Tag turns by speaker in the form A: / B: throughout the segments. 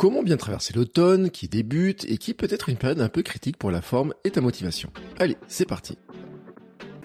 A: Comment bien traverser l'automne qui débute et qui peut être une période un peu critique pour la forme et ta motivation. Allez, c'est parti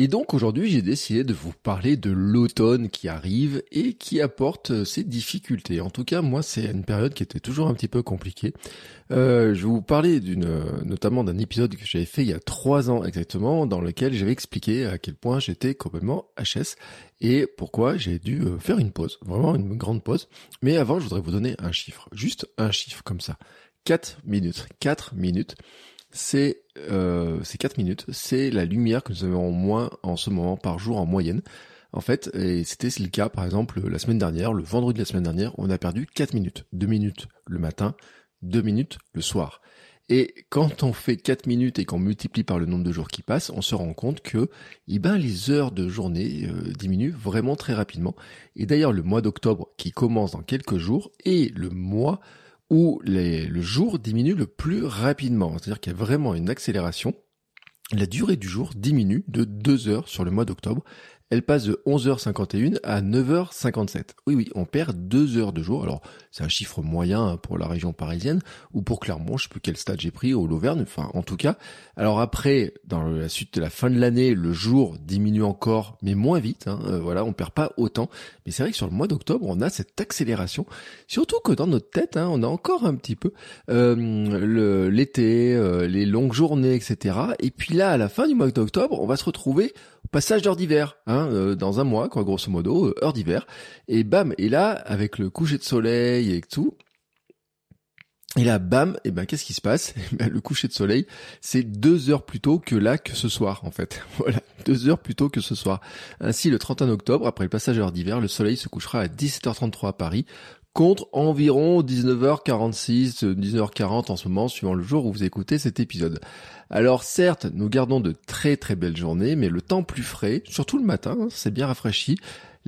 A: Et donc aujourd'hui j'ai décidé de vous parler de l'automne qui arrive et qui apporte euh, ses difficultés. En tout cas moi c'est une période qui était toujours un petit peu compliquée. Euh, je vais vous parler d'une, notamment d'un épisode que j'avais fait il y a trois ans exactement, dans lequel j'avais expliqué à quel point j'étais complètement HS et pourquoi j'ai dû euh, faire une pause, vraiment une grande pause. Mais avant je voudrais vous donner un chiffre, juste un chiffre comme ça. 4 minutes. 4 minutes c'est euh, 4 minutes, c'est la lumière que nous avons moins en ce moment par jour en moyenne. En fait, et c'était le cas par exemple la semaine dernière, le vendredi de la semaine dernière, on a perdu 4 minutes. 2 minutes le matin, 2 minutes le soir. Et quand on fait 4 minutes et qu'on multiplie par le nombre de jours qui passent, on se rend compte que eh ben, les heures de journée euh, diminuent vraiment très rapidement. Et d'ailleurs, le mois d'octobre qui commence dans quelques jours est le mois où le jour diminue le plus rapidement. C'est-à-dire qu'il y a vraiment une accélération. La durée du jour diminue de 2 heures sur le mois d'octobre elle passe de 11h51 à 9h57. Oui, oui, on perd deux heures de jour. Alors, c'est un chiffre moyen pour la région parisienne, ou pour Clermont, je sais plus quel stade j'ai pris, au Lauvergne, enfin, en tout cas. Alors après, dans la suite de la fin de l'année, le jour diminue encore, mais moins vite, hein, euh, voilà, on perd pas autant. Mais c'est vrai que sur le mois d'octobre, on a cette accélération, surtout que dans notre tête, hein, on a encore un petit peu euh, l'été, euh, les longues journées, etc. Et puis là, à la fin du mois d'octobre, on va se retrouver passage d'heure d'hiver, hein, euh, dans un mois, quoi, grosso modo, euh, heure d'hiver. Et bam, et là, avec le coucher de soleil et tout, et là, bam, et ben qu'est-ce qui se passe? Ben, Le coucher de soleil, c'est deux heures plus tôt que là que ce soir, en fait. Voilà, deux heures plus tôt que ce soir. Ainsi, le 31 octobre, après le passage d'heure d'hiver, le soleil se couchera à 17h33 à Paris, contre environ 19h46, 19h40 en ce moment, suivant le jour où vous écoutez cet épisode. Alors certes, nous gardons de très très belles journées, mais le temps plus frais, surtout le matin, hein, c'est bien rafraîchi,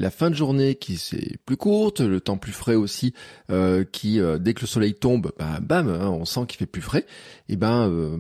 A: la fin de journée qui c'est plus courte, le temps plus frais aussi, euh, qui euh, dès que le soleil tombe, bah, bam, hein, on sent qu'il fait plus frais. Et ben euh,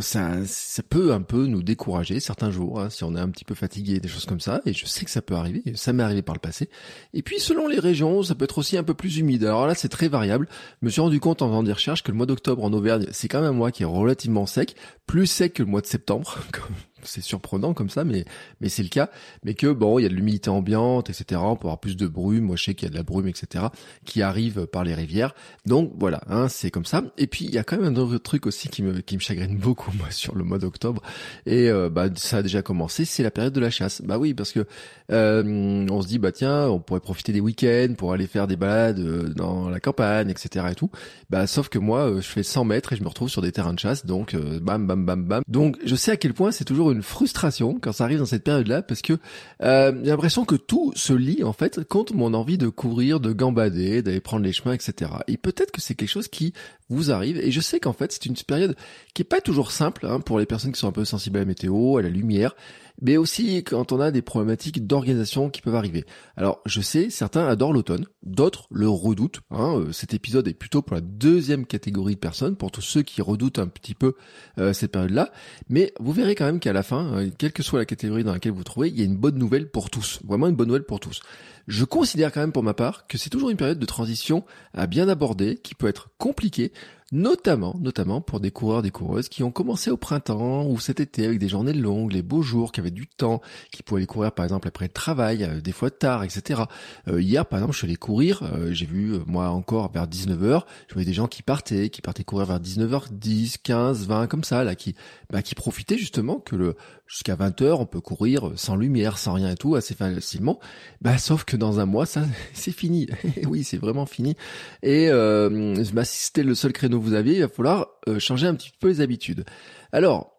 A: ça, ça peut un peu nous décourager certains jours hein, si on est un petit peu fatigué, des choses comme ça. Et je sais que ça peut arriver, ça m'est arrivé par le passé. Et puis selon les régions, ça peut être aussi un peu plus humide. Alors là, c'est très variable. Je me suis rendu compte en faisant des recherches que le mois d'octobre en Auvergne, c'est quand même un mois qui est relativement sec, plus sec que le mois de septembre. c'est surprenant comme ça, mais mais c'est le cas. Mais que bon, il y a de l'humidité ambiante, etc. On peut avoir plus de brume. Moi, je sais qu'il y a de la brume, etc. qui arrive par les rivières. Donc voilà, hein, c'est comme ça. Et puis il y a quand même un autre truc aussi qui me qui me chagrine beaucoup moi sur le mois d'octobre. Et euh, bah ça a déjà commencé, c'est la période de la chasse. Bah oui, parce que euh, on se dit bah tiens, on pourrait profiter des week-ends pour aller faire des balades euh, dans la campagne, etc. et tout. Bah sauf que moi, je fais 100 mètres et je me retrouve sur des terrains de chasse. Donc bam bam bam bam. Donc je sais à quel point c'est toujours une frustration quand ça arrive dans cette période-là parce que euh, j'ai l'impression que tout se lie en fait contre mon envie de courir, de gambader, d'aller prendre les chemins, etc. Et peut-être que c'est quelque chose qui vous arrive. Et je sais qu'en fait c'est une période qui est pas toujours simple hein, pour les personnes qui sont un peu sensibles à la météo, à la lumière. mais aussi quand on a des problématiques d'organisation qui peuvent arriver. Alors je sais, certains adorent l'automne, d'autres le redoutent. Hein. Euh, cet épisode est plutôt pour la deuxième catégorie de personnes, pour tous ceux qui redoutent un petit peu euh, cette période-là. Mais vous verrez quand même qu'à la fin, euh, quelle que soit la catégorie dans laquelle vous, vous trouvez, il y a une bonne nouvelle pour tous. Vraiment une bonne nouvelle pour tous. Je considère quand même pour ma part que c'est toujours une période de transition à bien aborder, qui peut être compliquée, notamment, notamment pour des coureurs, des coureuses qui ont commencé au printemps ou cet été avec des journées longues, les beaux jours, qui avaient du temps, qui pouvaient aller courir par exemple après le travail, euh, des fois tard, etc. Euh, hier, par exemple, je suis allé courir, euh, j'ai vu moi encore vers 19h, je voyais des gens qui partaient, qui partaient courir vers 19h10, 15, 20, comme ça, là, qui, bah, qui profitaient justement que le jusqu'à 20h, on peut courir sans lumière, sans rien et tout, assez facilement. Bah, sauf que dans un mois, ça, c'est fini. oui, c'est vraiment fini. Et euh, si c'était le seul créneau que vous aviez, il va falloir euh, changer un petit peu les habitudes. Alors,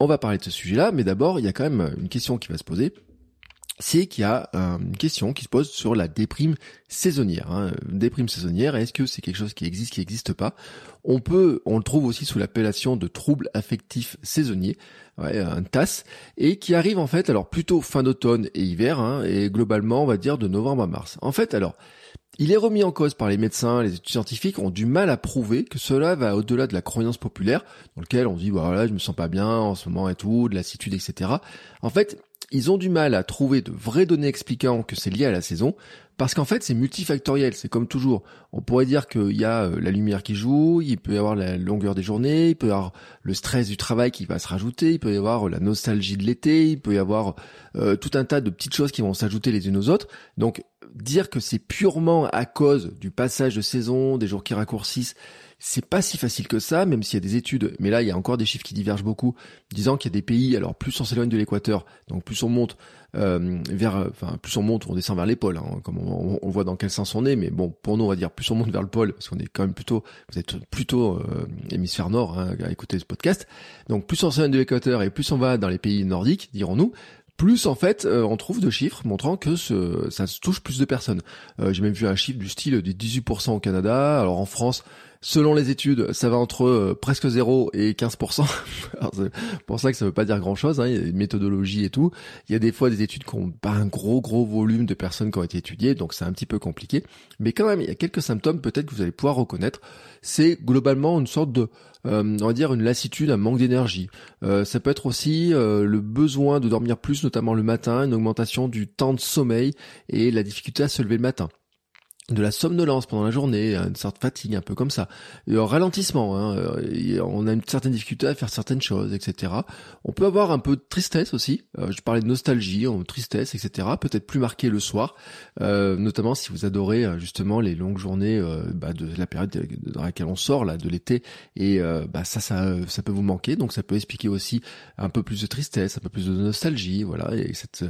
A: on va parler de ce sujet-là, mais d'abord, il y a quand même une question qui va se poser c'est qu'il y a euh, une question qui se pose sur la déprime saisonnière. Hein. Déprime saisonnière, est-ce que c'est quelque chose qui existe, qui n'existe pas? On peut, on le trouve aussi sous l'appellation de trouble affectif saisonnier, ouais, un TAS, et qui arrive en fait alors plutôt fin d'automne et hiver, hein, et globalement on va dire de novembre à mars. En fait alors, il est remis en cause par les médecins, les études scientifiques ont du mal à prouver que cela va au-delà de la croyance populaire, dans lequel on dit voilà je me sens pas bien en ce moment et tout, de lassitude, etc. En fait, ils ont du mal à trouver de vraies données expliquant que c'est lié à la saison, parce qu'en fait c'est multifactoriel, c'est comme toujours. On pourrait dire qu'il y a euh, la lumière qui joue, il peut y avoir la longueur des journées, il peut y avoir le stress du travail qui va se rajouter, il peut y avoir la nostalgie de l'été, il peut y avoir euh, tout un tas de petites choses qui vont s'ajouter les unes aux autres. Donc dire que c'est purement à cause du passage de saison, des jours qui raccourcissent, c'est pas si facile que ça, même s'il y a des études, mais là il y a encore des chiffres qui divergent beaucoup, disant qu'il y a des pays, alors plus on s'éloigne de l'équateur, donc plus on monte euh, vers, enfin plus on monte, on descend vers les pôles, hein, comme on, voit dans quel sens on est, mais bon pour nous on va dire plus on monte vers le pôle, parce qu'on est quand même plutôt, vous êtes plutôt euh, hémisphère nord hein, à écouter ce podcast, donc plus on s'éloigne de l'équateur et plus on va dans les pays nordiques, dirons-nous, plus en fait euh, on trouve de chiffres montrant que ce, ça touche plus de personnes. J'ai même vu un chiffre du style de 18% au Canada, alors en France Selon les études, ça va entre euh, presque 0 et 15%. c'est pour ça que ça veut pas dire grand-chose. Hein. Il y a une méthodologie et tout. Il y a des fois des études qui ont pas un gros gros volume de personnes qui ont été étudiées, donc c'est un petit peu compliqué. Mais quand même, il y a quelques symptômes peut-être que vous allez pouvoir reconnaître. C'est globalement une sorte de, euh, on va dire, une lassitude, un manque d'énergie. Euh, ça peut être aussi le besoin de dormir plus, notamment le matin, une augmentation du temps de sommeil et la difficulté à se lever le matin de la somnolence pendant la journée, une sorte de fatigue, un peu comme ça, un ralentissement, hein, on a une certaine difficulté à faire certaines choses, etc. On peut avoir un peu de tristesse aussi, euh, je parlais de nostalgie, de tristesse, etc. Peut-être plus marqué le soir, euh, notamment si vous adorez euh, justement les longues journées bah, de la période dans laquelle on sort, là, de l'été, et bah, ça, ça, ça peut vous manquer, donc ça peut expliquer aussi un peu plus de tristesse, un peu plus de nostalgie, voilà, et cette,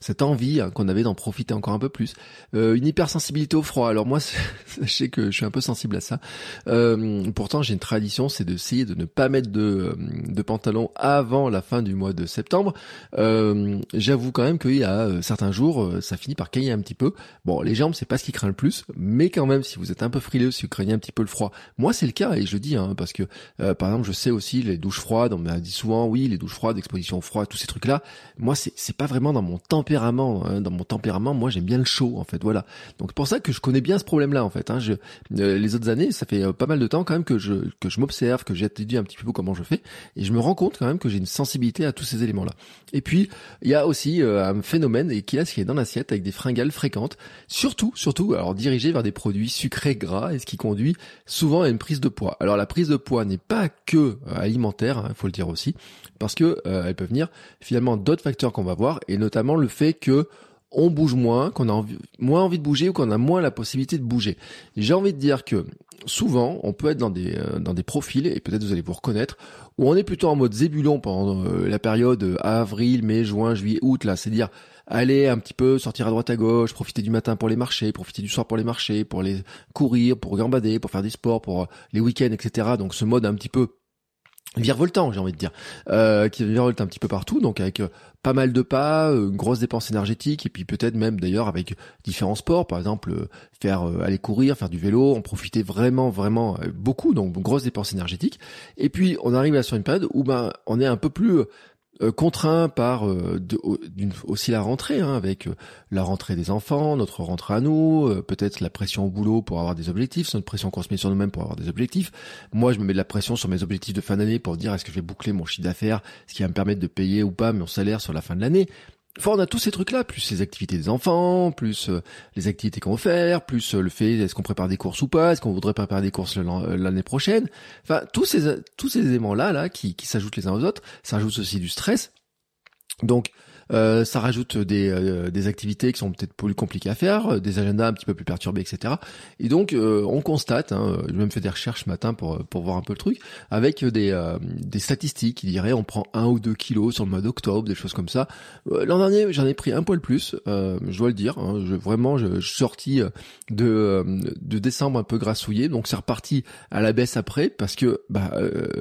A: cette envie hein, qu'on avait d'en profiter encore un peu plus. une hypersensibilité au froid, alors moi, sachez que je suis un peu sensible à ça. Euh, pourtant, j'ai une tradition, c'est d'essayer de ne pas mettre de, euh, de pantalon avant la fin du mois de septembre. Euh, j'avoue quand même qu'il y a certains jours, ça finit par cailler un petit peu. Bon, les jambes, c'est pas ce qui craint le plus, mais quand même, si vous êtes un peu frileux, si vous craignez un petit peu le froid, moi c'est le cas et je dis, hein, parce que par exemple, je sais aussi les douches froides. On m'a dit souvent, oui, les douches froides, exposition froide, tous ces trucs-là. Moi, c'est pas vraiment dans mon tempérament. Hein. Dans mon tempérament, moi, j'aime bien le chaud, en fait. Voilà. Donc c'est pour ça que je connais bien ce problème-là en fait. Hein. Je, euh, les autres années, ça fait euh, pas mal de temps quand même que je que je m'observe, que j'étudie un petit peu comment je fais, et je me rends compte quand même que j'ai une sensibilité à tous ces éléments-là. Et puis il y a aussi euh, un phénomène et qui est ce qui est dans l'assiette avec des fringales fréquentes, surtout surtout alors dirigé vers des produits sucrés gras et ce qui conduit souvent à une prise de poids. Alors la prise de poids n'est pas que alimentaire, il hein, faut le dire aussi, parce que elle peut venir finalement d'autres facteurs qu'on va voir et notamment le fait que on bouge moins, qu'on a moins envie de bouger ou qu'on a moins la possibilité de bouger. J'ai envie de dire que souvent, on peut être dans des euh, dans des profils et peut-être vous allez vous reconnaître où on est plutôt en mode zébulon pendant euh, la période euh, avril, mai, juin, juillet, août là, c'est-à-dire aller un petit peu sortir à droite à gauche, profiter du matin pour les marchés, profiter du soir pour les marchés, pour les courir, pour gambader, pour faire du sport, pour les week-ends, etc. Donc ce mode un petit peu virevoltant, j'ai envie de dire, euh, qui virevolte un petit peu partout, donc avec euh, pas mal de pas, euh, une grosse dépense énergétique, et puis peut-être même d'ailleurs avec différents sports, par exemple euh, faire aller courir, faire du vélo, en profiter vraiment vraiment beaucoup, donc grosse dépense énergétique. Et puis on arrive là sur une période où ben on est un peu plus contraint par euh, aussi la rentrée, hein, avec euh, la rentrée des enfants, notre rentrée à nous, peut-être la pression au boulot pour avoir des objectifs, notre pression qu'on se met sur nous-mêmes pour avoir des objectifs. Moi, je me mets de la pression sur mes objectifs de fin d'année pour dire est-ce que je vais boucler mon chiffre d'affaires, ce qui va me permettre de payer ou pas mon salaire sur la fin de l'année. Enfin, on a tous ces trucs-là, plus les activités des enfants, plus les activités qu'on veut faire, plus le fait est-ce qu'on prépare des courses ou pas, est-ce qu'on voudrait préparer des courses l'année prochaine. Enfin, tous ces tous ces éléments-là, là, qui, qui s'ajoutent les uns aux autres, ça ajoute aussi du stress. Donc, euh, ça rajoute des, euh, des activités qui sont peut-être plus compliquées à faire, euh, des agendas un petit peu plus perturbés, etc. Et donc on constate, hein, j'ai même fait des recherches ce matin pour pour voir un peu le truc, avec des des statistiques qui diraient on prend un ou deux kilos sur le mois d'octobre, des choses comme ça. L'an dernier j'en ai pris un poil plus, je dois le dire. Hein, je, vraiment je, suis sorti de de décembre un peu grassouillé, donc c'est reparti à la baisse après parce que bah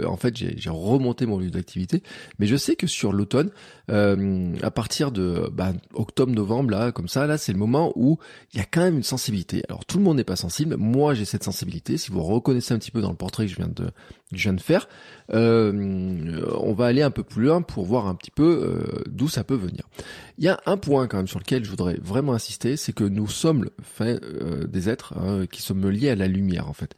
A: en fait j'ai remonté mon lieu d'activité, mais je sais que sur l'automne à partir de bah, octobre-novembre, là, comme ça, là, c'est le moment où il y a quand même une sensibilité. Alors tout le monde n'est pas sensible. Moi, j'ai cette sensibilité. Si vous reconnaissez un petit peu dans le portrait que je viens de, je viens de faire, euh, on va aller un peu plus loin pour voir un petit peu euh, d'où ça peut venir. Il y a un point quand même sur lequel je voudrais vraiment insister, c'est que nous sommes enfin, euh, des êtres hein, qui sommes liés à la lumière en fait.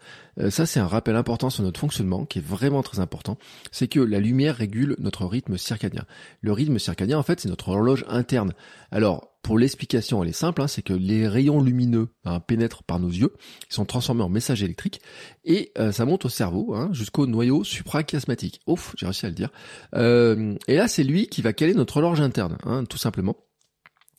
A: ça c'est un rappel important sur notre fonctionnement qui est vraiment très important. C'est que la lumière régule notre rythme circadien. Le rythme circadien en fait c'est notre horloge interne. Alors pour l'explication, elle est simple, hein, c'est que les rayons lumineux hein, pénètrent par nos yeux, ils sont transformés en messages électriques et euh, ça monte au cerveau hein, jusqu'au noyau suprachiasmatique. Ouf, j'ai réussi à le dire. Euh, et là, c'est lui qui va caler notre horloge interne, tout simplement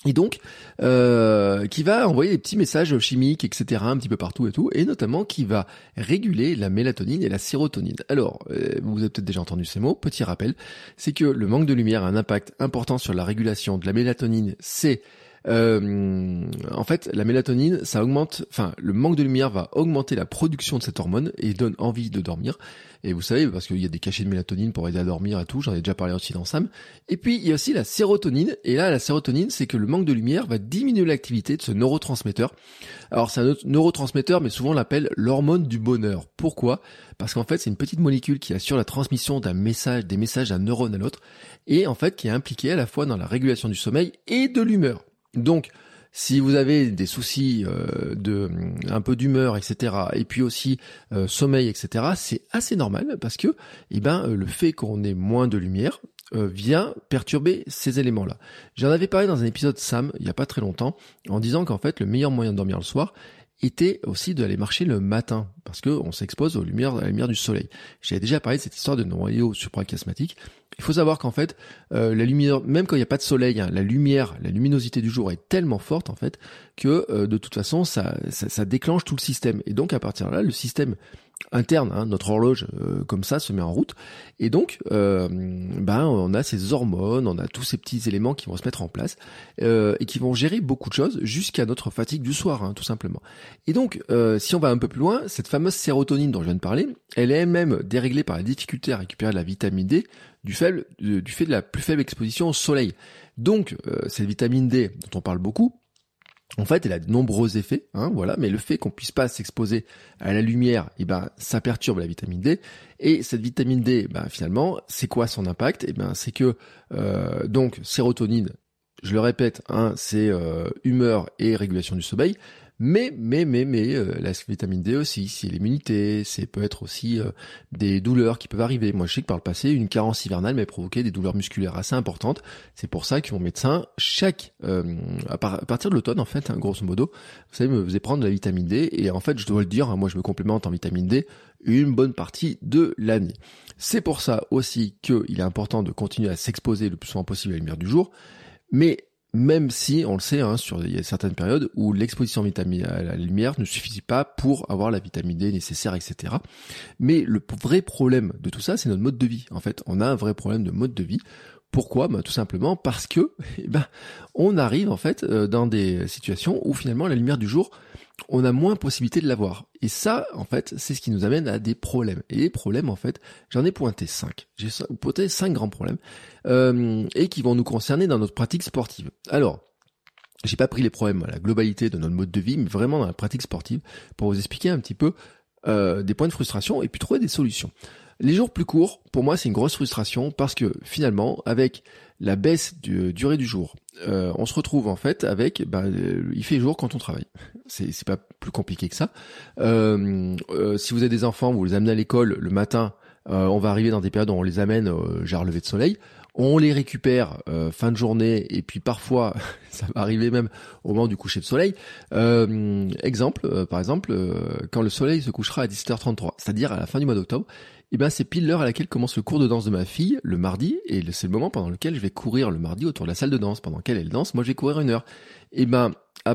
A: et donc euh, qui va envoyer des petits messages chimiques, etc., un petit peu partout et tout, et notamment qui va réguler la mélatonine et la sérotonine. Alors, euh, vous avez peut-être déjà entendu ces mots, petit rappel, c'est que le manque de lumière a un impact important sur la régulation de la mélatonine, c'est euh, en fait, la mélatonine, ça augmente, enfin, le manque de lumière va augmenter la production de cette hormone et donne envie de dormir. Et vous savez, parce qu'il y a des cachets de mélatonine pour aider à dormir et tout, j'en ai déjà parlé aussi dans Sam. Et puis, il y a aussi la sérotonine. Et là, la sérotonine, c'est que le manque de lumière va diminuer l'activité de ce neurotransmetteur. Alors, c'est un neurotransmetteur, mais souvent on l'appelle l'hormone du bonheur. Pourquoi? Parce qu'en fait, c'est une petite molécule qui assure la transmission d'un message, des messages d'un neurone à l'autre, et en fait, qui est impliquée à la fois dans la régulation du sommeil et de l'humeur. Donc, si vous avez des soucis euh, de un peu d'humeur, etc., et puis aussi euh, sommeil, etc., c'est assez normal parce que, eh ben, euh, le fait qu'on ait moins de lumière vient perturber ces éléments-là. J'en avais parlé dans un épisode Sam il y a pas très longtemps en disant qu'en fait le meilleur moyen de dormir le soir était aussi d'aller marcher le matin parce que on s'expose aux lumières, à la lumière du soleil. J'ai déjà parlé de cette histoire de noyau suprachiasmatique. Il faut savoir qu'en fait, euh, la lumière, même quand il n'y a pas de soleil, hein, la lumière, la luminosité du jour est tellement forte en fait que euh, de toute façon, ça, ça, ça, déclenche tout le système. Et donc à partir de là, le système interne, hein, notre horloge euh, comme ça se met en route, et donc euh, ben on a ces hormones, on a tous ces petits éléments qui vont se mettre en place euh, et qui vont gérer beaucoup de choses jusqu'à notre fatigue du soir, hein, tout simplement. Et donc si on va un peu plus loin, cette fameuse sérotonine dont je viens de parler, elle est même déréglée par la difficulté à récupérer de la vitamine D du fait, du fait de la plus faible exposition au soleil. Donc cette vitamine D dont on parle beaucoup, en fait, elle a de nombreux effets, hein, voilà, mais le fait qu'on puisse pas s'exposer à la lumière, eh ben, ça perturbe la vitamine D. Et cette vitamine D, ben, finalement, c'est quoi son impact? Eh ben, c'est que euh, donc sérotonine, je le répète, hein, c'est euh, humeur et régulation du sommeil. Mais, mais, mais, mais, euh, la vitamine D aussi, c'est l'immunité, c'est peut être aussi euh, des douleurs qui peuvent arriver. Moi, je sais que par le passé, une carence hivernale m'a provoqué des douleurs musculaires assez importantes. C'est pour ça que mon médecin, chaque, euh, à, partir de l'automne, en fait, hein, grosso modo, vous savez, me faisait prendre de la vitamine D. Et en fait, je dois le dire, hein, moi, je me complémente en vitamine D une bonne partie de l'année. C'est pour ça aussi qu'il est important de continuer à s'exposer le plus souvent possible à la lumière du jour. Mais même si, on le sait, hein, sur il y a certaines périodes où l'exposition à la lumière ne suffit pas pour avoir la vitamine D nécessaire, etc. Mais le vrai problème de tout ça, c'est notre mode de vie. En fait, on a un vrai problème de mode de vie. Pourquoi? Bah, Tout simplement parce que, eh ben, on arrive en fait euh, dans des situations où finalement la lumière du jour on a moins possibilité de l'avoir. Et ça, en fait, c'est ce qui nous amène à des problèmes. Et les problèmes, en fait, j'en ai pointé cinq. J'ai pointé cinq grands problèmes euh, et qui vont nous concerner dans notre pratique sportive. Alors, j'ai pas pris les problèmes à la globalité de notre mode de vie, mais vraiment dans la pratique sportive, pour vous expliquer un petit peu des points de frustration et puis trouver des solutions. Les jours plus courts, pour moi, c'est une grosse frustration parce que finalement, avec la baisse de durée du jour, euh, on se retrouve en fait avec, bah, euh, il fait jour quand on travaille. C'est, pas plus compliqué que ça. Euh, si vous avez des enfants, vous les amenez à l'école le matin, on va arriver dans des périodes où on les amène genre lever de soleil. On les récupère fin de journée et puis parfois ça va arriver même au moment du coucher de soleil. exemple, par exemple, quand le soleil se couchera à 17h33, c'est-à-dire à la fin du mois d'octobre, eh ben c'est pile l'heure à laquelle commence le cours de danse de ma fille le mardi et c'est le moment pendant lequel je vais courir le mardi autour de la salle de danse. Pendant qu'elle elle danse moi je vais courir une heure. Eh ben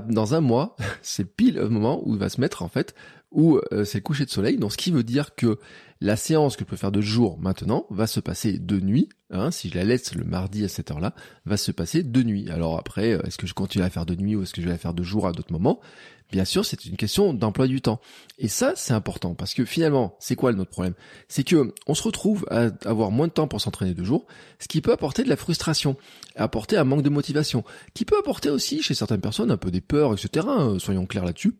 A: dans un mois c'est pile le moment où il va se mettre en fait où euh, c'est le coucher de soleil. Donc ce qui veut dire que la séance que je peux faire de jour maintenant va se passer de nuit hein, si je la laisse le mardi à cette heure-là va se passer de nuit. Alors après euh, est-ce que je continue à faire de nuit ou est-ce que je vais la faire de jour à d'autres moments? Bien sûr, c'est une question d'emploi du temps. Et ça, c'est important parce que finalement, c'est quoi notre problème? C'est que on se retrouve à avoir moins de temps pour s'entraîner deux jours, ce qui peut apporter de la frustration, apporter un manque de motivation, qui peut apporter aussi chez certaines personnes un peu des peurs, etc. Hein, soyons clairs là-dessus.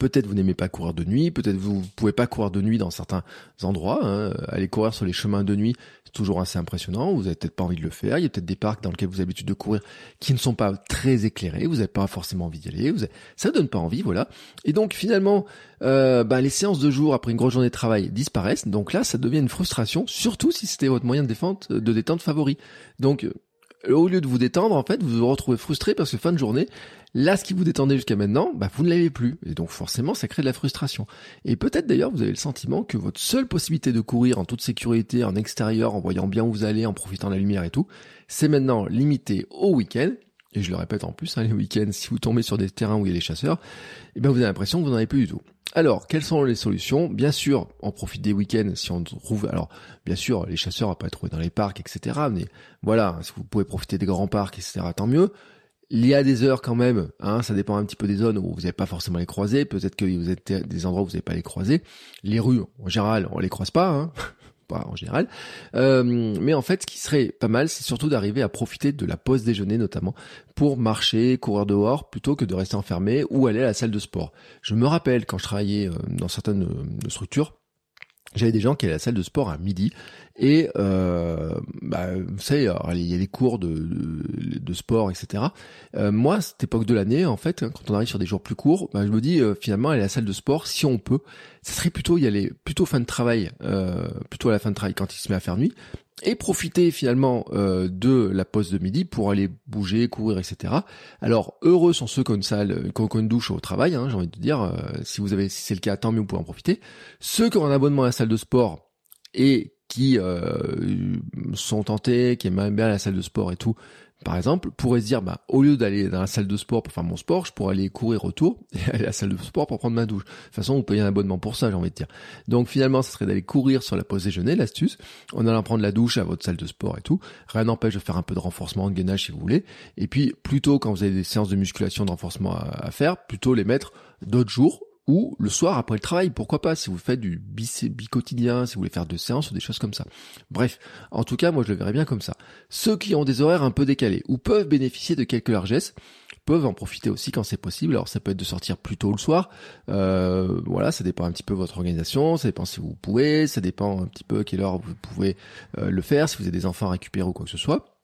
A: Peut-être vous n'aimez pas courir de nuit, peut-être vous pouvez pas courir de nuit dans certains endroits. Hein. Aller courir sur les chemins de nuit, c'est toujours assez impressionnant. Vous avez peut-être pas envie de le faire. Il y a peut-être des parcs dans lesquels vous avez l'habitude de courir qui ne sont pas très éclairés. Vous n'avez pas forcément envie d'y aller. Vous Ça donne pas envie, voilà. Et donc finalement, euh, bah, les séances de jour après une grosse journée de travail disparaissent. Donc là, ça devient une frustration, surtout si c'était votre moyen de détente, de détente favori. Donc au lieu de vous détendre, en fait, vous vous retrouvez frustré parce que fin de journée, là, ce qui vous détendait jusqu'à maintenant, bah, vous ne l'avez plus. Et donc, forcément, ça crée de la frustration. Et peut-être d'ailleurs, vous avez le sentiment que votre seule possibilité de courir en toute sécurité, en extérieur, en voyant bien où vous allez, en profitant de la lumière et tout, c'est maintenant limité au week-end. Et je le répète en plus, hein, les week-ends, si vous tombez sur des terrains où il y a des chasseurs, eh ben vous avez l'impression que vous n'en avez plus du tout. Alors, quelles sont les solutions? Bien sûr, on profite des week-ends si on trouve. Alors, bien sûr, les chasseurs, à pas être trouver dans les parcs, etc. Mais voilà, si vous pouvez profiter des grands parcs, etc. Tant mieux. Il y a des heures quand même, hein, ça dépend un petit peu des zones où vous n'avez pas forcément les croiser. Peut-être que vous êtes des endroits où vous n'avez pas les croiser. Les rues, en général, on les croise pas. Hein pas en général. Euh, mais en fait, ce qui serait pas mal, c'est surtout d'arriver à profiter de la pause déjeuner notamment pour marcher, courir dehors, plutôt que de rester enfermé ou aller à la salle de sport. Je me rappelle quand je travaillais euh, dans certaines euh, structures, j'avais des gens qui allaient à la salle de sport à midi et euh, bah, vous savez, il y a des cours de, de, sport, etc. Euh, moi, cette époque de l'année, en fait, hein, quand on arrive sur des jours plus courts, bah, je me dis euh, finalement aller à la salle de sport, si on peut, ce serait plutôt y aller plutôt fin de travail, euh, plutôt à la fin de travail quand il se met à faire nuit, et profiter finalement euh, de la pause de midi pour aller bouger, courir, etc. Alors heureux sont ceux qui ont une salle, qui ont une douche au travail, hein, j'ai envie de dire. si vous avez, si c'est le cas, tant mieux, vous pouvez en profiter. Ceux qui ont un abonnement à la salle de sport et qui euh, sont tentés, qui aiment bien la salle de sport et tout, par exemple, pourraient se dire, bah, au lieu d'aller dans la salle de sport pour faire mon sport, je pourrais aller courir autour et aller à la salle de sport pour prendre ma douche. De toute façon, vous payez un abonnement pour ça, j'ai envie de dire. Donc finalement, ce serait d'aller courir sur la pause déjeuner, l'astuce, en allant prendre la douche à votre salle de sport et tout. Rien n'empêche de faire un peu de renforcement, de gainage si vous voulez. Et puis, plutôt quand vous avez des séances de musculation, de renforcement à faire, plutôt les mettre d'autres jours ou le soir après le travail, pourquoi pas, si vous faites du bi-quotidien, si vous voulez faire deux séances ou des choses comme ça. Bref, en tout cas, moi je le verrais bien comme ça. Ceux qui ont des horaires un peu décalés ou peuvent bénéficier de quelques largesses, peuvent en profiter aussi quand c'est possible. Alors ça peut être de sortir plus tôt le soir, euh, voilà, ça dépend un petit peu de votre organisation, ça dépend si vous pouvez, ça dépend un petit peu à quelle heure vous pouvez euh, le faire, si vous avez des enfants à récupérer ou quoi que ce soit.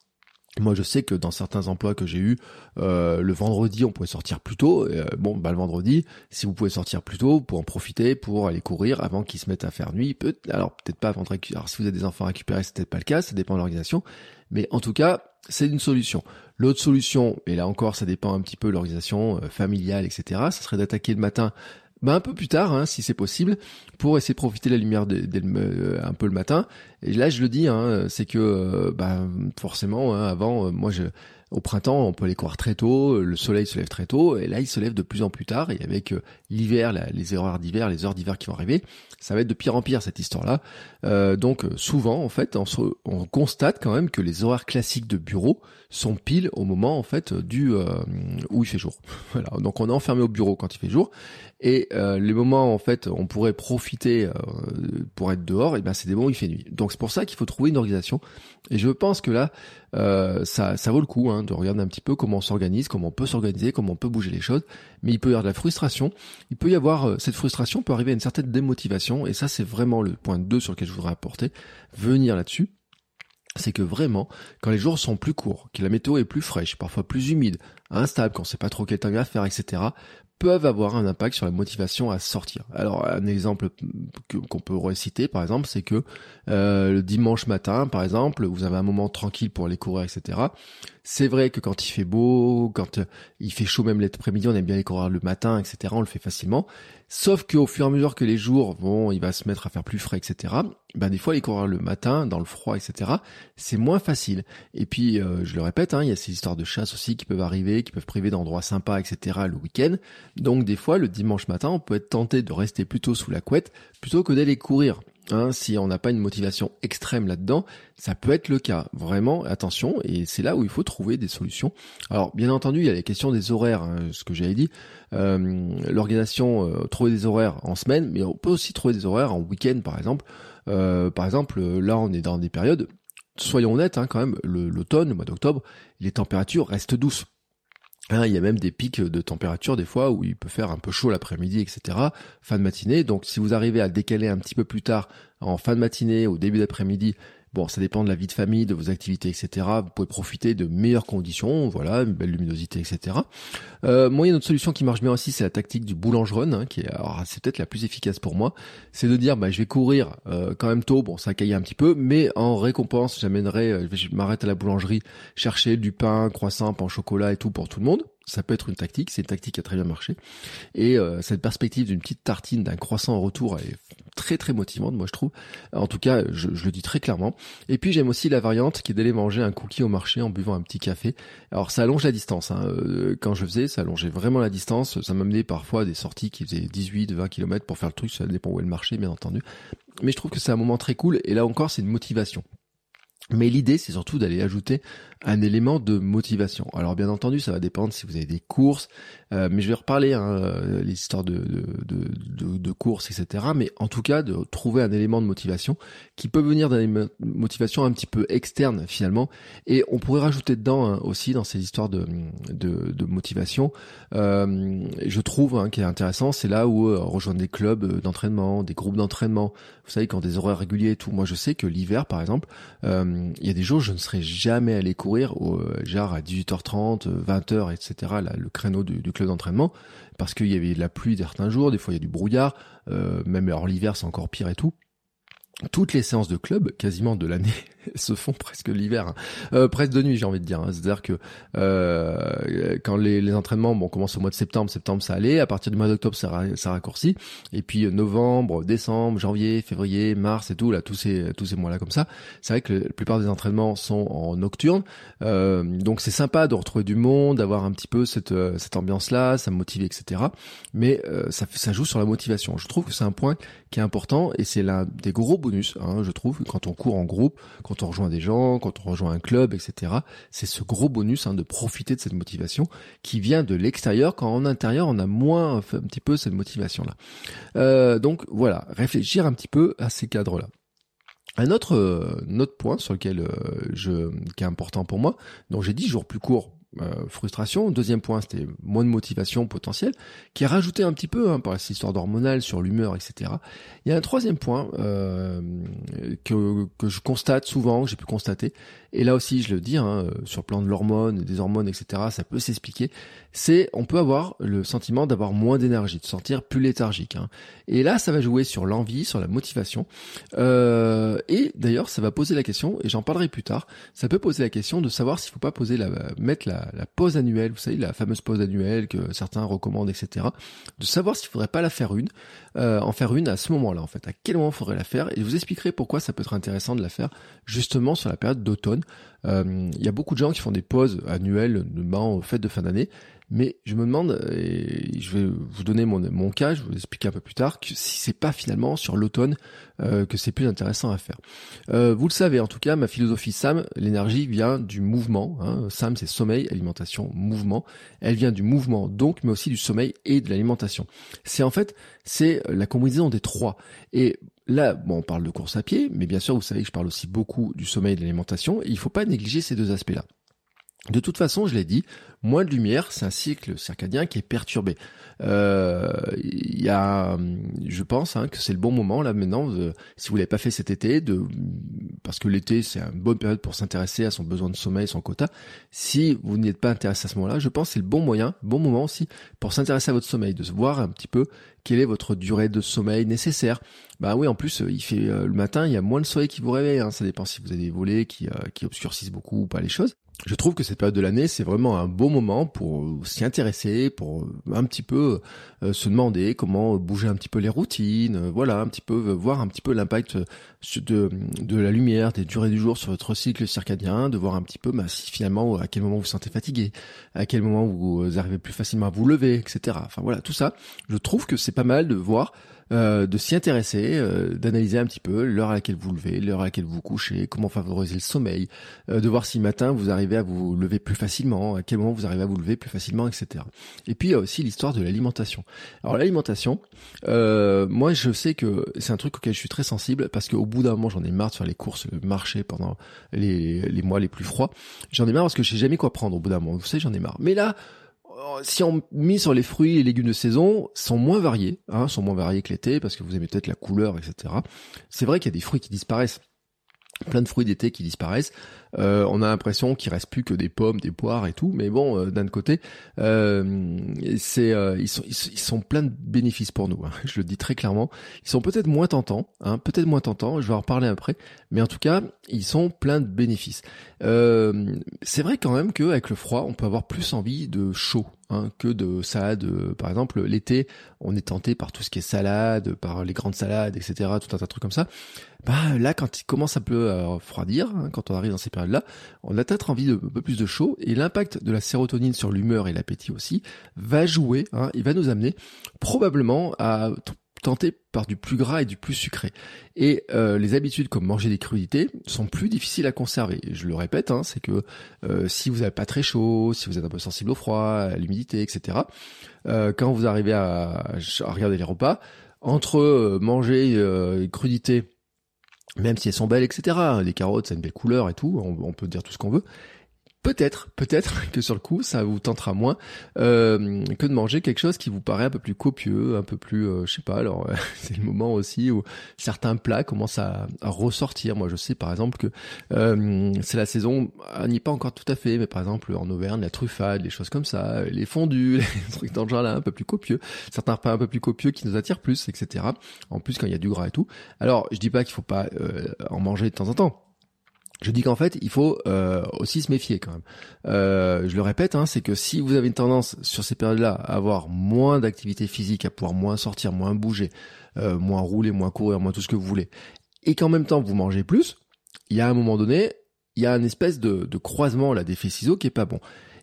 A: Moi, je sais que dans certains emplois que j'ai eu, euh, le vendredi, on pouvait sortir plus tôt. Euh, bon, bah le vendredi, si vous pouvez sortir plus tôt, pour en profiter, pour aller courir avant qu'ils se mettent à faire nuit. Alors peut-être pas avant de récupérer. Alors si vous avez des enfants à récupérer, c'est peut-être pas le cas. Ça dépend de l'organisation. Mais en tout cas, c'est une solution. L'autre solution, et là encore, ça dépend un petit peu de l'organisation euh, familiale, etc. Ça serait d'attaquer le matin bah un peu plus tard, hein, si c'est possible, pour essayer de profiter de la lumière euh, un peu le matin. Et là, je le dis, hein, c'est que euh, bah, forcément, hein, avant, euh, moi, je, au printemps, on peut aller courir très tôt, le soleil se lève très tôt, et là, il se lève de plus en plus tard, et avec l'hiver, les horaires d'hiver, les heures d'hiver qui vont arriver, ça va être de pire en pire cette histoire-là. Euh, donc souvent, en fait, on, on, constate quand même que les horaires classiques de bureau sont pile au moment en fait du où il fait jour. Voilà, donc on est enfermé au bureau quand il fait jour, et euh, les moments en fait on pourrait profiter euh, pour être dehors, et ben c'est des moments où il fait nuit. Donc c'est pour ça qu'il faut trouver une organisation. Et je pense que là, euh, ça, ça vaut le coup hein, de regarder un petit peu comment on s'organise, comment on peut s'organiser, comment on peut bouger les choses. Mais il peut y avoir de la frustration. Il peut y avoir euh, cette frustration peut arriver à une certaine démotivation. Et ça, c'est vraiment le point 2 sur lequel je voudrais apporter, venir là-dessus c'est que vraiment, quand les jours sont plus courts, que la météo est plus fraîche, parfois plus humide, instable, qu'on sait pas trop quel temps il va faire, etc., peuvent avoir un impact sur la motivation à sortir. Alors un exemple qu'on peut reciter par exemple, c'est que euh, le dimanche matin par exemple, vous avez un moment tranquille pour aller courir, etc. C'est vrai que quand il fait beau, quand euh, il fait chaud même l'après-midi, on aime bien aller courir le matin, etc. On le fait facilement. Sauf qu'au fur et à mesure que les jours vont, il va se mettre à faire plus frais, etc. Ben des fois, aller courir le matin, dans le froid, etc. C'est moins facile. Et puis, euh, je le répète, hein, il y a ces histoires de chasse aussi qui peuvent arriver, qui peuvent priver d'endroits sympas, etc. le week-end. Donc des fois, le dimanche matin, on peut être tenté de rester plutôt sous la couette plutôt que d'aller courir. Hein, si on n'a pas une motivation extrême là-dedans, ça peut être le cas. Vraiment, attention, et c'est là où il faut trouver des solutions. Alors, bien entendu, il y a les questions des horaires, hein, ce que j'avais dit. Euh, L'organisation, euh, trouver des horaires en semaine, mais on peut aussi trouver des horaires en week-end, par exemple. Euh, par exemple, là, on est dans des périodes, soyons honnêtes, hein, quand même, l'automne, le mois d'octobre, les températures restent douces. Hein, il y a même des pics de température des fois où il peut faire un peu chaud l'après-midi, etc. Fin de matinée. Donc si vous arrivez à décaler un petit peu plus tard, en fin de matinée, au début d'après-midi, Bon, ça dépend de la vie de famille, de vos activités, etc. Vous pouvez profiter de meilleures conditions, voilà, une belle luminosité, etc. Euh, moi, il y a une autre solution qui marche bien aussi, c'est la tactique du boulangeron, hein, qui est, c'est peut-être la plus efficace pour moi. C'est de dire, bah, je vais courir euh, quand même tôt, bon, ça caille un petit peu, mais en récompense, j'amènerai, euh, je m'arrête à la boulangerie, chercher du pain, croissant, pain au chocolat et tout pour tout le monde ça peut être une tactique, c'est une tactique qui a très bien marché. Et euh, cette perspective d'une petite tartine, d'un croissant en retour, est très très motivante, moi je trouve. En tout cas, je, le dis très clairement. Et puis j'aime aussi la variante qui est d'aller manger un cookie au marché en buvant un petit café. Alors ça allonge la distance. Hein. Euh, quand je faisais, ça allongeait vraiment la distance. Ça m'amenait parfois des sorties qui faisaient 18, 20 km pour faire le truc. Ça dépend où est le marché, bien entendu. Mais je trouve que c'est un moment très cool. Et là encore, c'est une motivation. Mais l'idée, c'est surtout d'aller ajouter un élément de motivation. Alors bien entendu, ça va dépendre si vous avez des courses, euh, mais je vais reparler hein, euh, les histoires de, de, de, de, courses, etc. Mais en tout cas, de trouver un élément de motivation qui peut venir d'une motivation un petit peu externe finalement. Et on pourrait rajouter dedans hein, aussi dans ces histoires de, de, motivation, euh, je trouve hein, qui est intéressant, c'est là où rejoindre des clubs d'entraînement, des groupes d'entraînement. Vous savez, quand des horaires réguliers et tout. Moi, je sais que l'hiver, par exemple, il y a des jours je ne serais jamais allé courir au, euh, genre à 18h30, 20h, etc. Là, le créneau du, club d'entraînement, parce qu'il y avait de la pluie certains jours, des fois il y a du brouillard, euh, même alors l'hiver c'est encore pire et tout toutes les séances de club, quasiment de l'année, se font presque l'hiver, hein. euh, presque de nuit, j'ai envie de dire. Hein. C'est-à-dire que euh, quand les, les, entraînements, bon, commencent au mois de septembre, septembre ça allait, à partir du mois d'octobre ça, ça raccourcit, et puis euh, novembre, décembre, janvier, février, mars et tout, là, tous ces tous ces mois-là comme ça, c'est vrai que la plupart des entraînements sont en nocturne, euh, donc c'est sympa de retrouver du monde, d'avoir un petit peu cette euh, cette ambiance-là, ça me motive, etc. Mais ça ça joue sur la motivation. Je trouve que c'est un point qui est important et c'est l'un des gros bonus, hein, je trouve, quand on court en groupe, on rejoint des gens, quand on rejoint un club, etc. C'est ce gros bonus hein, de profiter de cette motivation qui vient de l'extérieur, quand en intérieur on a moins un petit peu cette motivation-là. Euh, donc voilà, réfléchir un petit peu à ces cadres-là. Un autre, euh, point sur lequel euh, je, qui est important pour moi, donc j'ai dit jours plus courts euh, frustration. Deuxième point, c'était moins de motivation potentielle, qui est rajouté un petit peu hein, par cette histoire d'hormonal sur l'humeur, etc. Il y a un troisième point euh, que, que je constate souvent, que j'ai pu constater, et là aussi je le dis, hein, sur le plan de l'hormone, des hormones, etc., ça peut s'expliquer, c'est on peut avoir le sentiment d'avoir moins d'énergie, de sentir plus léthargique. Hein. Et là, ça va jouer sur l'envie, sur la motivation. Euh, et d'ailleurs, ça va poser la question, et j'en parlerai plus tard, ça peut poser la question de savoir s'il faut pas poser la, mettre la la, pause annuelle, vous savez, la fameuse pause annuelle que certains recommandent, etc. De savoir s'il faudrait pas la faire une, euh, en faire une à ce moment-là, en fait. À quel moment faudrait la faire? Et je vous expliquerai pourquoi ça peut être intéressant de la faire justement sur la période d'automne. Euh, il y a beaucoup de gens qui font des pauses annuelles, notamment aux fêtes de fin d'année, mais je me demande, et je vais vous donner mon, mon cas, je vais vous expliquer un peu plus tard, que si c'est pas finalement sur l'automne euh, que c'est plus intéressant à faire. Euh, vous le savez, en tout cas, ma philosophie SAM, l'énergie vient du mouvement. Hein. SAM, c'est sommeil, alimentation, mouvement. Elle vient du mouvement, donc, mais aussi du sommeil et de l'alimentation. C'est en fait, c'est la combinaison des trois. Et Là, bon, on parle de course à pied, mais bien sûr, vous savez que je parle aussi beaucoup du sommeil et de l'alimentation, et il ne faut pas négliger ces deux aspects-là. De toute façon, je l'ai dit, moins de lumière, c'est un cycle circadien qui est perturbé. Euh, il y a, je pense hein, que c'est le bon moment là maintenant, si vous l'avez pas fait cet été, parce que l'été c'est une bonne période pour s'intéresser à son besoin de sommeil, son quota. Si vous n'êtes pas intéressé à ce moment-là, je pense que c'est le bon moyen, bon moment aussi pour s'intéresser à votre sommeil, de se voir un petit peu quelle est votre durée de sommeil nécessaire. Bah oui, en plus il fait euh, le matin, il y a moins de soleil qui vous réveille. Hein, ça dépend si vous avez des volets qui, euh, qui obscurcissent beaucoup ou pas les choses je trouve que cette période de l'année, c'est vraiment un beau moment pour s'y intéresser, pour un petit peu euh, se demander comment bouger un petit peu les routines, euh, voilà, un petit peu voir un petit peu l'impact de, de la lumière, des durées du jour sur votre cycle circadien, de voir un petit peu bah, si finalement à quel moment vous vous sentez fatigué, à quel moment vous arrivez plus facilement à vous lever, etc. Enfin voilà, tout ça, je trouve que c'est pas mal de voir euh, de s'y intéresser, euh, d'analyser un petit peu l'heure à laquelle vous levez, l'heure à laquelle vous couchez, comment favoriser le sommeil, euh, de voir si matin vous arrivez à vous lever plus facilement, à quel moment vous arrivez à vous lever plus facilement, etc. Et puis il y a aussi l'histoire de l'alimentation. Alors l'alimentation, moi je sais que c'est un truc auquel je suis très sensible parce qu'au bout d'un moment j'en ai marre de faire les courses, le marché pendant les, les mois les plus froids. J'en ai marre parce que je sais jamais quoi prendre au bout d'un moment. Vous savez, j'en ai marre. Mais là, si on met sur les fruits et légumes de saison, sont moins variés, hein, sont moins variés que l'été parce que vous aimez peut-être la couleur, etc. C'est vrai qu'il y a des fruits qui disparaissent plein de fruits d'été qui disparaissent. Euh, on a l'impression qu'il reste plus que des pommes, des poires et tout, mais bon, euh, d'un côté, euh, c'est ils sont ils, sont plein de bénéfices pour nous. Hein, je le dis très clairement. Ils sont peut-être moins tentants, hein, peut-être moins tentants. Je vais en reparler après, mais en tout cas, ils sont pleins de bénéfices. c'est vrai quand même qu'avec le froid, on peut avoir plus envie de chaud. Hein, que de salade. Par exemple, l'été, on est tenté par tout ce qui est salade, par les grandes salades, etc., tout un tas de trucs comme ça bah là quand il commence un peu à refroidir, hein, quand on arrive dans ces périodes-là, on a peut-être envie de un peu plus de chaud et l'impact de la sérotonine sur l'humeur et l'appétit aussi va jouer, hein, il va nous amener probablement à tenter par du plus gras et du plus sucré. Et euh, les habitudes comme manger des crudités sont plus difficiles à conserver. je le répète, hein, c'est que euh, si vous n'avez pas très chaud, si vous êtes un peu sensible au froid, à l'humidité, etc., euh, quand vous arrivez à, regarder les repas, entre manger crudité même si elles sont belles, etc. Les carottes, c'est une belle couleur et tout, on, peut dire tout ce qu'on veut. Peut-être, peut-être que sur le coup, ça vous tentera moins euh, que de manger quelque chose qui vous paraît un peu plus copieux, un peu plus, euh, je sais pas. Alors, c'est le moment aussi où certains plats commencent à, ressortir. Moi, je sais par exemple que euh, c'est la saison, on n'y pas encore tout à fait, mais par exemple en Auvergne, la truffade, les choses comme ça, les fondus, les trucs dans le genre là, un peu plus copieux. Certains repas un peu plus copieux qui nous attirent plus, etc. En plus, quand il y a du gras et tout. Alors, je dis pas qu'il faut pas en manger de temps en temps je dis qu'en fait, il faut euh, aussi se méfier quand même. Euh, je le répète, hein, c'est que si vous avez une tendance sur ces périodes-là à avoir moins d'activité physique, à pouvoir moins sortir, moins bouger, euh, moins rouler, moins courir, moins tout ce que vous voulez, et qu'en même temps vous mangez plus, il y a un moment donné, il y a une espèce de, croisement là d'effet ciseaux qui est pas bon.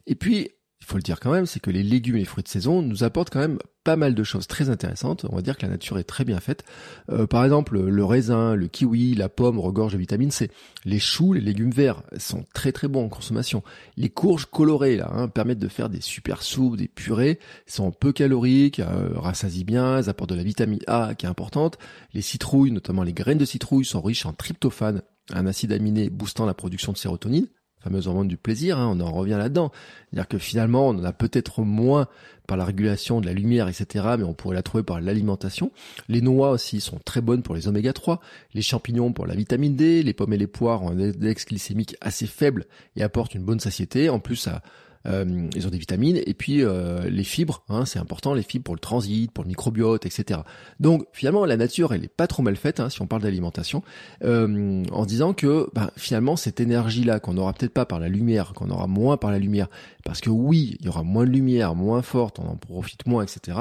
A: Et puis il faut le dire quand même, c'est que les légumes et les fruits de saison nous apportent quand même pas mal de choses très intéressantes. On va dire que la nature est très bien faite. Euh, par exemple, le raisin, le kiwi, la pomme regorgent de vitamine C. Les choux, les légumes verts sont très très bons en consommation. Les courges colorées là hein, permettent de faire des super soupes, des purées, sont peu caloriques, euh, rassasient bien, elles apportent de la vitamine A qui est importante. Les citrouilles, notamment les graines de citrouille, sont riches en tryptophane, un acide aminé boostant la production de sérotonine fameuse hormone du plaisir, hein, on en revient là-dedans. C'est-à-dire que finalement, on en a peut-être moins par la régulation de la lumière, etc., mais on pourrait la trouver par l'alimentation. Les noix aussi sont très bonnes pour les oméga 3, les champignons pour la vitamine D, les pommes et les poires ont un index glycémique assez faible et apportent une bonne satiété. En plus, ça euh, ils ont des vitamines et puis euh, les fibres, hein, c'est important les fibres pour le transit, pour le microbiote, etc. Donc finalement la nature elle est pas trop mal faite hein, si on parle d'alimentation, euh, en disant que bah, finalement cette énergie là qu'on aura peut-être pas par la lumière, qu'on aura moins par la lumière, parce que oui il y aura moins de lumière, moins forte, on en profite moins, etc.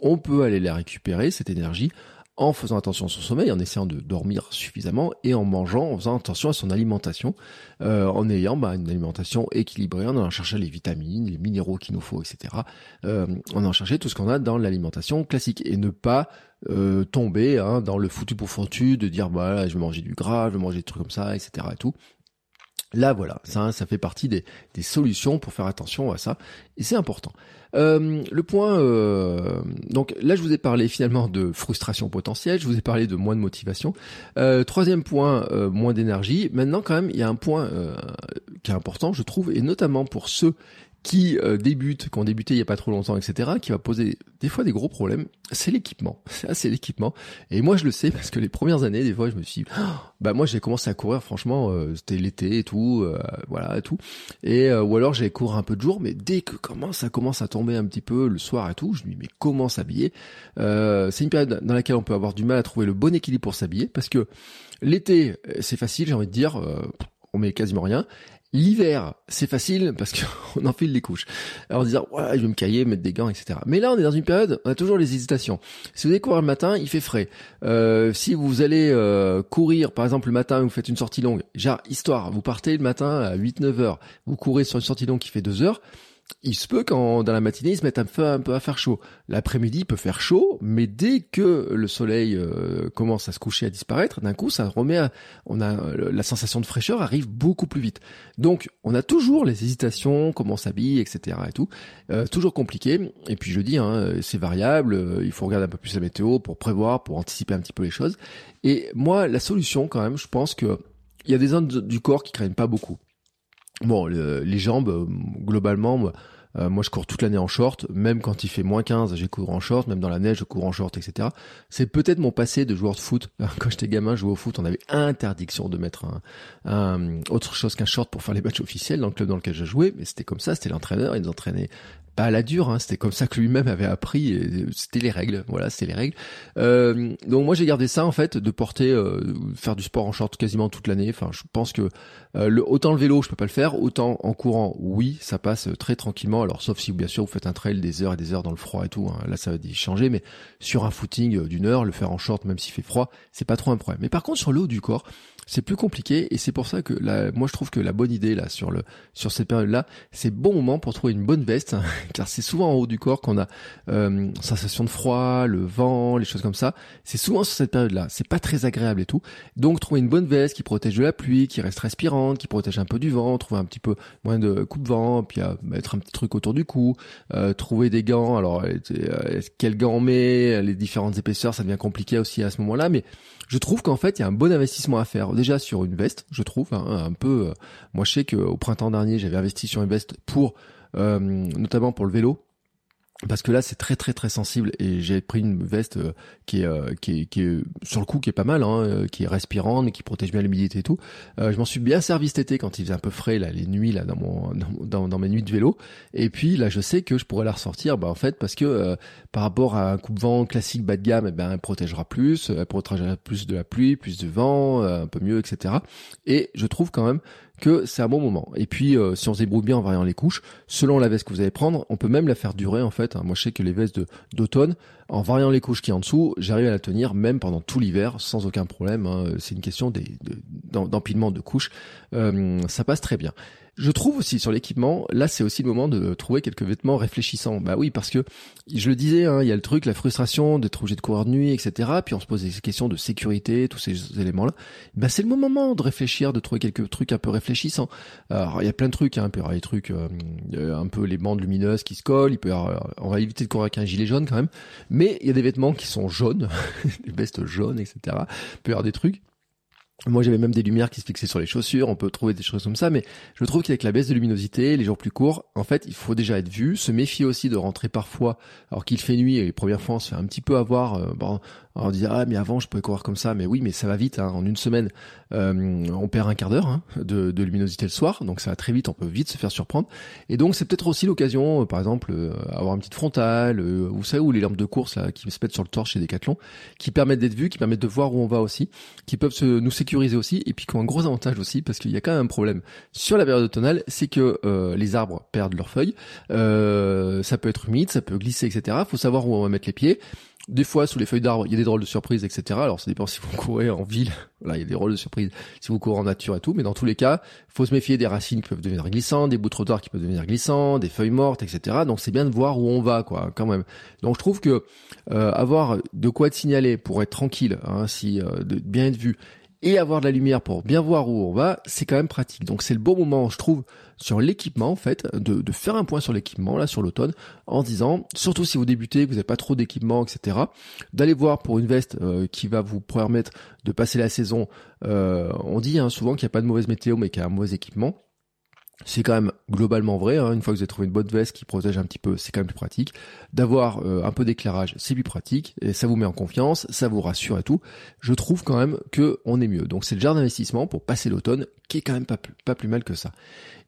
A: On peut aller la récupérer cette énergie en faisant attention à son sommeil, en essayant de dormir suffisamment et en mangeant, en faisant attention à son alimentation, euh, en ayant bah, une alimentation équilibrée, en allant chercher les vitamines, les minéraux qu'il nous faut, etc. Euh, en allant chercher tout ce qu'on a dans l'alimentation classique et ne pas euh, tomber hein, dans le foutu pour foutu de dire bah je vais manger du gras, je vais manger des trucs comme ça, etc. Et. Là, voilà, ça, ça fait partie des, des solutions pour faire attention à ça, et c'est important. Euh, le point, euh, donc là, je vous ai parlé finalement de frustration potentielle, je vous ai parlé de moins de motivation. Euh, troisième point, moins d'énergie. Maintenant, quand même, il y a un point qui est important, je trouve, et notamment pour ceux qui euh, débute, qui ont débuté il y a pas trop longtemps, etc., qui va poser des fois des gros problèmes, c'est l'équipement. Ça, c'est l'équipement. Et moi, je le sais parce que les premières années, des fois, je me suis, dit, bah moi, j'ai commencé à courir. Franchement, euh, c'était l'été et tout, euh, voilà, et tout. Et euh, ou alors, j'allais courir un peu de jour, mais dès que commence, ça commence à tomber un petit peu le soir et tout, je me dis, mais comment s'habiller? C'est une période dans laquelle on peut avoir du mal à trouver le bon équilibre pour s'habiller parce que l'été, c'est facile, j'ai envie de dire. on met quasiment rien. L'hiver, c'est facile parce qu'on enfile les couches. Alors en disant, ouais, je vais me cailler, mettre des gants, etc. Mais là, on est dans une période, on a toujours les hésitations. Si vous allez courir le matin, il fait frais. Euh, si vous allez euh, courir, par exemple, le matin, vous faites une sortie longue, genre, histoire, vous partez le matin à 8-9 heures, vous courez sur une sortie longue qui fait 2 heures, il se peut quand dans la matinée ils se mettent un peu, un peu à faire chaud. L'après-midi il peut faire chaud, mais dès que le soleil euh, commence à se coucher, à disparaître, d'un coup ça remet, à, on a euh, la sensation de fraîcheur arrive beaucoup plus vite. Donc on a toujours les hésitations, comment on s'habille, etc. et tout, euh, toujours compliqué. Et puis je dis, hein, c'est variable, il faut regarder un peu plus la météo pour prévoir, pour anticiper un petit peu les choses. Et moi la solution quand même, je pense que il y a des zones du corps qui craignent pas beaucoup. Bon, les jambes, euh, globalement, euh, moi, je cours toute l'année en short, même quand il fait moins 15, j'ai cours en short, même dans la neige, je cours en short, etc. C'est peut-être mon passé de joueur de foot. Quand j'étais gamin, je jouais au foot, on avait interdiction de mettre un, autre chose qu'un short pour faire les matchs officiels dans le club dans lequel je jouais, mais c'était comme ça, c'était l'entraîneur, il nous entraînait pas à la dure, hein, c'était comme ça que lui-même avait appris, c'était les règles, voilà, c'était les règles. Euh, donc moi j'ai gardé ça en fait, de porter, euh, faire du sport en short quasiment toute l'année. Enfin, je pense que euh, autant le vélo je peux pas le faire, autant en courant, oui, ça passe très tranquillement. Alors sauf si bien sûr vous faites un trail des heures et des heures dans le froid et tout, hein, là ça va changer. Mais sur un footing d'une heure, le faire en short même s'il fait froid, c'est pas trop un problème. Mais par contre sur le haut du corps, c'est plus compliqué et c'est pour ça que la, moi je trouve que la bonne idée là sur le sur cette période là c'est bon moment pour trouver une bonne veste hein, car c'est souvent en haut du corps qu'on a euh, sensation de froid le vent les choses comme ça. C'est souvent sur cette période là c'est pas très agréable et tout. Donc trouver une bonne veste qui protège de la pluie qui reste respirante qui protège un peu du vent trouver un petit peu moins de coupe vent puis euh, mettre un petit truc autour du cou euh, trouver des gants. Alors euh, quel gants on met les différentes épaisseurs ça devient compliqué aussi à ce moment là mais je trouve qu'en fait il y a un bon investissement à faire déjà sur une veste, je trouve, hein, un peu. Euh, moi, je sais qu'au printemps dernier, j'avais investi sur une veste pour, euh, notamment pour le vélo parce que là c'est très très très sensible et j'ai pris une veste euh, qui est, euh, qui est qui est sur le coup qui est pas mal hein, euh, qui est respirante et qui protège bien l'humidité et tout. Je m'en suis bien servi cet été quand il faisait un peu frais là les nuits là dans mon dans, dans, mes nuits de vélo. Et puis là je sais que je pourrais la ressortir bah en fait parce que par rapport à un coupe-vent classique bas de gamme eh ben elle protégera plus elle protégera plus de la pluie plus de vent un peu mieux etc et je trouve quand même que c'est un bon moment. Et puis, euh, si on se débrouille bien en variant les couches, selon la veste que vous allez prendre, on peut même la faire durer en fait. Moi, je sais que les vestes d'automne, en variant les couches qui est en dessous, j'arrive à la tenir même pendant tout l'hiver sans aucun problème. Hein. C'est une question d'empilement de, de couches. Euh, ça passe très bien. Je trouve aussi sur l'équipement, là c'est aussi le moment de trouver quelques vêtements réfléchissants. Bah oui, parce que je le disais, hein, il y a le truc, la frustration d'être obligé de courir de nuit, etc. Puis on se pose des questions de sécurité, tous ces éléments-là. Bah c'est le moment de réfléchir, de trouver quelques trucs un peu réfléchissants. Alors il y a plein de trucs, hein, il peut y avoir des trucs euh, euh, un peu les bandes lumineuses qui se collent. Il peut on va éviter de courir avec un gilet jaune quand même. Mais il y a des vêtements qui sont jaunes, des vestes jaunes, etc. Il peut y avoir des trucs. Moi, j'avais même des lumières qui se fixaient sur les chaussures. On peut trouver des choses comme ça, mais je trouve qu'avec la baisse de luminosité, les jours plus courts, en fait, il faut déjà être vu, se méfier aussi de rentrer parfois, alors qu'il fait nuit. Et les premières fois, on se fait un petit peu avoir. Euh, on dit ah mais avant je pouvais courir comme ça, mais oui, mais ça va vite. Hein. En une semaine, euh, on perd un quart d'heure hein, de, de, luminosité le soir, donc ça va très vite. On peut vite se faire surprendre. Et donc c'est peut-être aussi l'occasion, euh, par exemple, euh, avoir une petite frontale. vous savez où les lampes de course là qui se mettent sur le torche chez Decathlon, qui permettent d'être vus, qui permettent de voir où on va aussi, qui peuvent se, nous sécuriser aussi, et puis qui ont un gros avantage aussi parce qu'il y a quand même un problème sur la période automnale, c'est que les arbres perdent leurs feuilles. ça peut être humide, ça peut glisser, etc. Faut savoir où on va mettre les pieds. Des fois, sous les feuilles d'arbres, il y a des drôles de surprises, etc. Alors, ça dépend si vous courez en ville. Là, il y a des drôles de surprises si vous courez en nature et tout. Mais dans tous les cas, faut se méfier des racines qui peuvent devenir glissantes, des bouts de trottoir qui peuvent devenir glissants, des feuilles mortes, etc. Donc, c'est bien de voir où on va, quoi, quand même. Donc, je trouve que euh, avoir de quoi être signalé pour être tranquille, hein, si euh, de bien être vu, et avoir de la lumière pour bien voir où on va, c'est quand même pratique. Donc c'est le bon moment, je trouve, sur l'équipement en fait, de, de faire un point sur l'équipement là sur l'automne, en disant, surtout si vous débutez, que vous n'avez pas trop d'équipement, etc., d'aller voir pour une veste euh, qui va vous permettre de passer la saison. Euh, on dit hein, souvent qu'il n'y a pas de mauvaise météo, mais qu'il y a un mauvais équipement. C'est quand même globalement vrai. Hein. Une fois que vous avez trouvé une bonne veste qui protège un petit peu, c'est quand même plus pratique. D'avoir euh, un peu d'éclairage, c'est plus pratique et ça vous met en confiance, ça vous rassure et tout. Je trouve quand même que on est mieux. Donc c'est le genre d'investissement pour passer l'automne qui est quand même pas plus, mal que ça.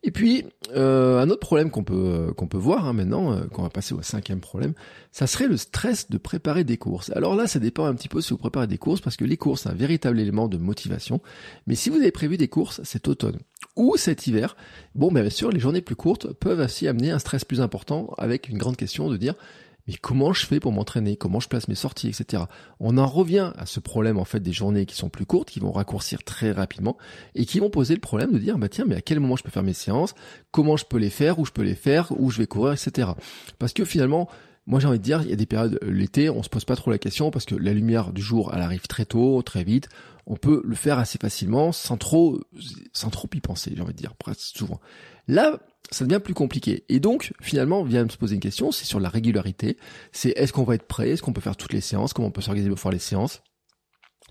A: Et puis euh, un autre problème qu'on peut euh, qu'on peut voir hein, maintenant, qu'on va passer au cinquième problème, ça serait le stress de préparer des courses. Alors là, ça dépend un petit peu si vous préparez des courses parce que les courses c'est un véritable élément de motivation. Mais si vous avez prévu des courses cet automne ou cet hiver, bon, bien sûr, les journées plus courtes peuvent aussi amener un stress plus important avec une grande question de dire mais comment je fais pour m'entraîner, comment je place mes sorties, etc. On en revient à ce problème en fait des journées qui sont plus courtes, qui vont raccourcir très rapidement et qui vont poser le problème de dire bah tiens mais à quel moment je peux faire mes séances, comment je peux les faire, où je peux les faire, où je vais courir, etc. Parce que finalement moi, j'ai envie de dire, il y a des périodes, l'été, on se pose pas trop la question parce que la lumière du jour, elle arrive très tôt, très vite. On peut le faire assez facilement, sans trop, sans trop y penser, j'ai envie de dire, presque souvent. Là, ça devient plus compliqué. Et donc, finalement, vient me se poser une question, c'est sur la régularité. C'est est-ce qu'on va être prêt? Est-ce qu'on peut faire toutes les séances? Comment on peut s'organiser pour faire les séances?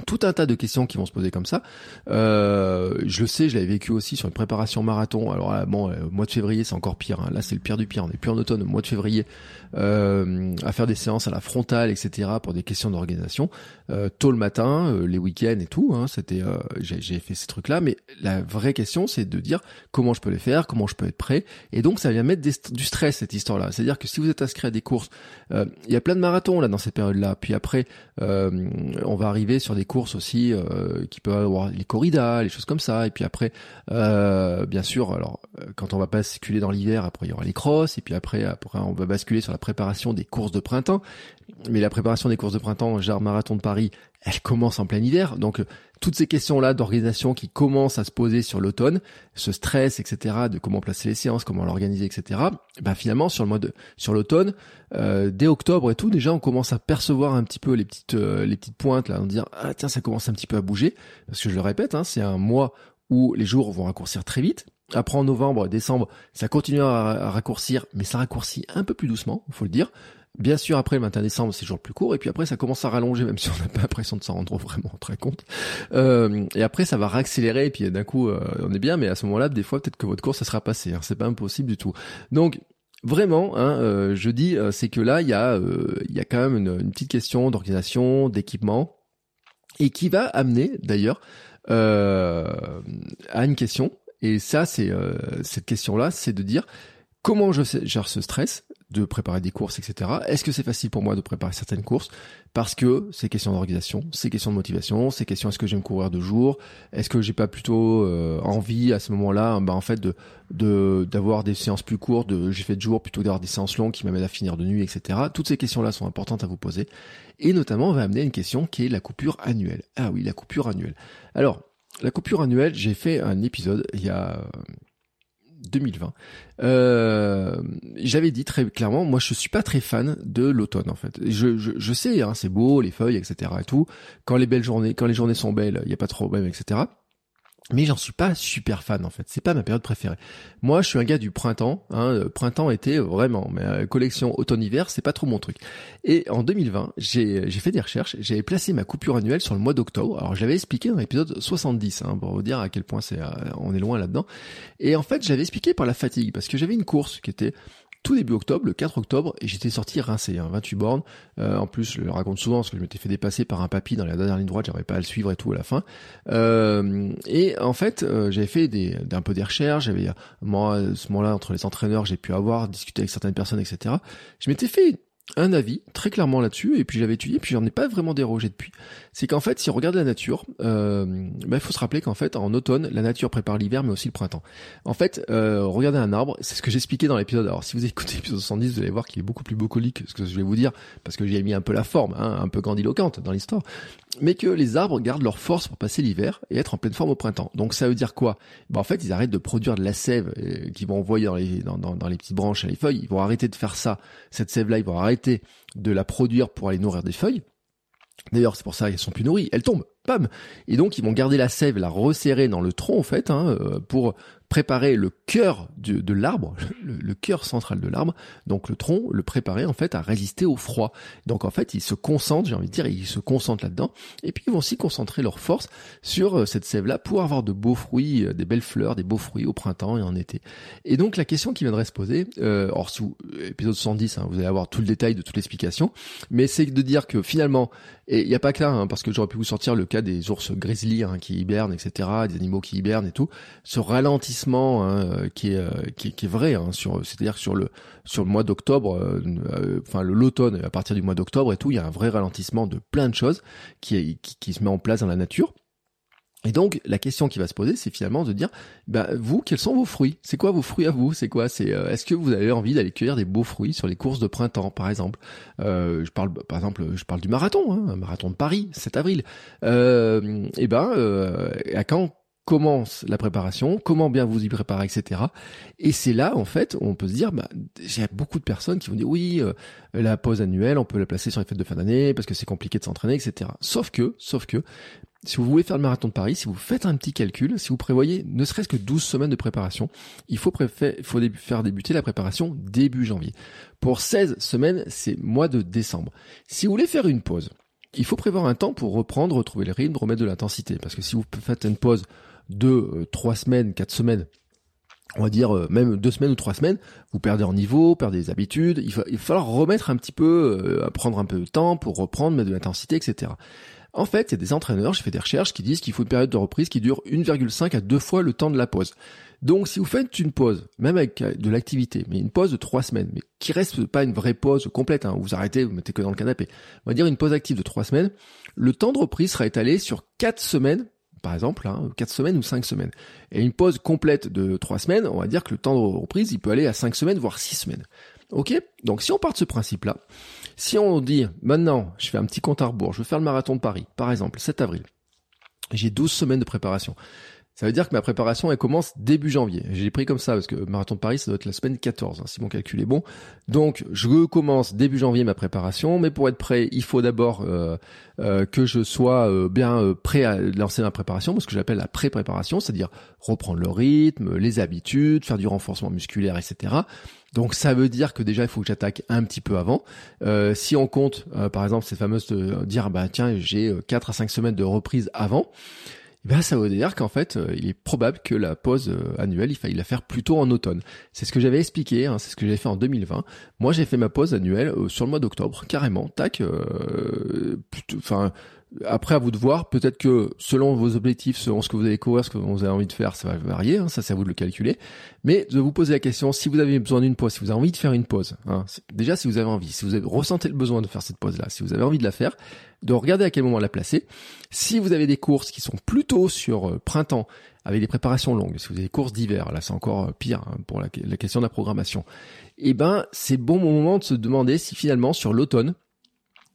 A: Tout un tas de questions qui vont se poser comme ça. Euh, je le sais, je l'avais vécu aussi sur une préparation marathon. Alors là, bon, euh, mois de février, c'est encore pire. Hein. Là, c'est le pire du pire. On est plus en automne, au mois de février, euh, à faire des séances à la frontale, etc. pour des questions d'organisation. Euh, tôt le matin, euh, les week-ends et tout. Hein, C'était, euh, j'ai fait ces trucs-là. Mais la vraie question, c'est de dire comment je peux les faire, comment je peux être prêt. Et donc, ça vient mettre du stress cette histoire-là. C'est-à-dire que si vous êtes inscrit à des courses, il y a plein de marathons là dans cette période-là. Puis après, on va arriver sur des courses aussi euh, qui peuvent avoir les corridas, les choses comme ça. Et puis après, euh, bien sûr, alors euh, quand on va basculer dans l'hiver, après il y aura les crosses. Et puis après, après on va basculer sur la préparation des courses de printemps. Mais la préparation des courses de printemps, genre marathon de Paris, elle commence en plein hiver. Donc toutes ces questions-là d'organisation qui commencent à se poser sur l'automne, ce stress, etc., de comment placer les séances, comment l'organiser, etc. Ben finalement sur le mois sur l'automne, euh, dès octobre et tout, déjà on commence à percevoir un petit peu les petites euh, les petites pointes là, on dire ah tiens ça commence un petit peu à bouger parce que je le répète, hein, c'est un mois où les jours vont raccourcir très vite. Après en novembre, décembre, ça continue à, raccourcir, mais ça raccourcit un peu plus doucement, faut le dire. Bien sûr, après le 21 décembre, c'est toujours plus court, et puis après, ça commence à rallonger, même si on n'a pas l'impression de s'en rendre vraiment très compte. Euh, et après, ça va réaccélérer, et puis d'un coup, euh, on est bien, mais à ce moment-là, des fois, peut-être que votre course, ça sera passé. Hein, c'est pas impossible du tout. Donc, vraiment, hein, euh, je dis, c'est que là, il y a, il y a quand même une, une petite question d'organisation, d'équipement, et qui va amener, d'ailleurs, à une question. Et ça, c'est cette question-là, c'est de dire comment je gère ce stress de préparer des courses, etc. Est-ce que c'est facile pour moi de préparer certaines courses? Parce que c'est question d'organisation, c'est question de motivation, c'est question est-ce que j'aime courir de jour? Est-ce que j'ai pas plutôt euh, envie à ce moment-là, bah en fait de d'avoir des séances plus courtes, de j'ai fait de jour plutôt d'avoir des séances longues qui m'amènent à finir de nuit, etc. Toutes ces questions-là sont importantes à vous poser. Et notamment, on va amener une question qui est la coupure annuelle. Ah oui, la coupure annuelle. Alors, la coupure annuelle, j'ai fait un épisode il y a 2020. Euh, J'avais dit très clairement, moi je suis pas très fan de l'automne en fait. Je, je, je sais, hein, c'est beau, les feuilles, etc. et tout. Quand les belles journées, quand les journées sont belles, il y a pas de problème, etc mais j'en suis pas super fan en fait. C'est pas ma période préférée. Moi, je suis un gars du printemps. Hein, printemps, été, vraiment. Mais euh, collection automne-hiver, c'est pas trop mon truc. Et en 2020, j'ai fait des recherches. J'avais placé ma coupure annuelle sur le mois d'octobre. Alors, j'avais expliqué dans l'épisode 70 hein, pour vous dire à quel point c'est, euh, on est loin là-dedans. Et en fait, j'avais expliqué par la fatigue parce que j'avais une course qui était tout début octobre, le 4 octobre, et j'étais sorti rincé, hein, 28 bornes. Euh, en plus, je le raconte souvent parce que je m'étais fait dépasser par un papy dans la dernière ligne droite, j'arrivais pas à le suivre et tout à la fin. Euh, et en fait, euh, j'avais fait des, un peu des recherches, j'avais moi à ce moment-là entre les entraîneurs, j'ai pu avoir discuté avec certaines personnes, etc. Je m'étais fait un avis très clairement là-dessus et puis j'avais étudié puis j'en ai pas vraiment dérogé depuis. C'est qu'en fait si on regarde la nature, euh, bah, il faut se rappeler qu'en fait en automne la nature prépare l'hiver mais aussi le printemps. En fait euh, regardez un arbre, c'est ce que j'expliquais dans l'épisode. Alors si vous écoutez l'épisode 70 vous allez voir qu'il est beaucoup plus bucolique que ce que je vais vous dire parce que j'ai mis un peu la forme, hein, un peu grandiloquente dans l'histoire mais que les arbres gardent leur force pour passer l'hiver et être en pleine forme au printemps. Donc ça veut dire quoi? Ben En fait, ils arrêtent de produire de la sève euh, qu'ils vont envoyer dans les, dans, dans, les petites branches et les feuilles. Ils vont arrêter de faire ça. Cette sève-là, ils vont arrêter de la produire pour aller nourrir des feuilles. D'ailleurs, c'est pour ça qu'elles sont plus nourries. Elles tombent. bam. Et donc ils vont garder la sève, la resserrer dans le tronc en fait, hein, pour préparer le cœur de, de l'arbre, le, cœur central de l'arbre, donc le tronc, le préparer en fait à résister au froid. Donc en fait, ils se concentrent, j'ai envie de dire, ils se concentrent là-dedans, et puis ils vont aussi concentrer leur force sur euh, cette sève-là pour avoir de beaux fruits, euh, des belles fleurs, des beaux fruits au printemps et en été. Et donc la question qui viendrait se poser, euh, or sous épisode 110, hein, vous allez avoir tout le détail de toute l'explication, mais c'est de dire que finalement, et il n'y a pas que là, hein, parce que j'aurais pu vous sortir le cas des ours grizzly hein, qui hibernent, etc., des animaux qui hibernent et tout, ce ralentissement Hein, qui, est, euh, qui, qui, est vrai, hein, sur, c'est-à-dire sur le sur le mois d'octobre, euh, euh, enfin l'automne, à partir du mois d'octobre et tout, il y a un vrai ralentissement de plein de choses qui, qui, qui se met en place dans la nature. Et donc la question qui va se poser, c'est finalement de dire, bah, vous, quels sont vos fruits? C'est quoi vos fruits à vous? C'est quoi? C'est est-ce que vous avez envie d'aller cueillir des beaux fruits sur les courses de printemps, par exemple? Euh, Je parle, par exemple, je parle du marathon, hein, marathon de Paris, 7 avril. Euh, et ben, à quand commence la préparation, comment bien vous y préparer, etc. Et c'est là, en fait, on peut se dire, bah, j'ai beaucoup de personnes qui vont dire, oui, euh, la pause annuelle, on peut la placer sur les fêtes de fin d'année parce que c'est compliqué de s'entraîner, etc. Sauf que, sauf que, si vous voulez faire le marathon de Paris, si vous faites un petit calcul, si vous prévoyez ne serait-ce que 12 semaines de préparation, il faut, faut faire débuter la préparation début janvier. Pour 16 semaines, c'est mois de décembre. Si vous voulez faire une pause, il faut prévoir un temps pour reprendre, retrouver le rythme, remettre de l'intensité. Parce que si vous faites une pause de euh, trois semaines, quatre semaines, on va dire euh, même deux semaines ou trois semaines, vous perdez en niveau, perdez des habitudes, il va, il va falloir remettre un petit peu, euh, prendre un peu de temps pour reprendre, mettre de l'intensité, etc. En fait, il y a des entraîneurs, j'ai fait des recherches qui disent qu'il faut une période de reprise qui dure 1,5 à deux fois le temps de la pause. Donc si vous faites une pause, même avec de l'activité, mais une pause de trois semaines, mais qui reste pas une vraie pause complète, hein, vous arrêtez, vous mettez que dans le canapé, on va dire une pause active de trois semaines, le temps de reprise sera étalé sur quatre semaines par exemple, hein, 4 semaines ou 5 semaines. Et une pause complète de 3 semaines, on va dire que le temps de reprise, il peut aller à 5 semaines, voire 6 semaines. Ok? Donc si on part de ce principe-là, si on dit maintenant, je fais un petit compte à rebours, je veux faire le marathon de Paris, par exemple, 7 avril, j'ai 12 semaines de préparation. Ça veut dire que ma préparation, elle commence début janvier. J'ai pris comme ça parce que Marathon de Paris, ça doit être la semaine 14, hein, si mon calcul est bon. Donc, je commence début janvier ma préparation, mais pour être prêt, il faut d'abord euh, euh, que je sois euh, bien prêt à lancer ma préparation, ce que j'appelle la pré-préparation, c'est-à-dire reprendre le rythme, les habitudes, faire du renforcement musculaire, etc. Donc ça veut dire que déjà il faut que j'attaque un petit peu avant. si on compte par exemple cette fameuse de dire bah tiens j'ai 4 à 5 semaines de reprise avant, eh ben ça veut dire qu'en fait, euh, il est probable que la pause euh, annuelle, il faille la faire plutôt en automne. C'est ce que j'avais expliqué, hein, c'est ce que j'ai fait en 2020. Moi, j'ai fait ma pause annuelle euh, sur le mois d'octobre, carrément, tac. Enfin, après, à vous de voir. Peut-être que selon vos objectifs, selon ce que vous allez courir, ce que vous avez envie de faire, ça va varier. Hein, ça, c'est à vous de le calculer. Mais de vous poser la question, si vous avez besoin d'une pause, si vous avez envie de faire une pause, hein, déjà si vous avez envie, si vous ressentez le besoin de faire cette pause-là, si vous avez envie de la faire, de regarder à quel moment la placer. Si vous avez des courses qui sont plutôt sur euh, printemps, avec des préparations longues, si vous avez des courses d'hiver, là c'est encore euh, pire hein, pour la, la, question de la programmation, eh ben c'est bon moment de se demander si finalement sur l'automne,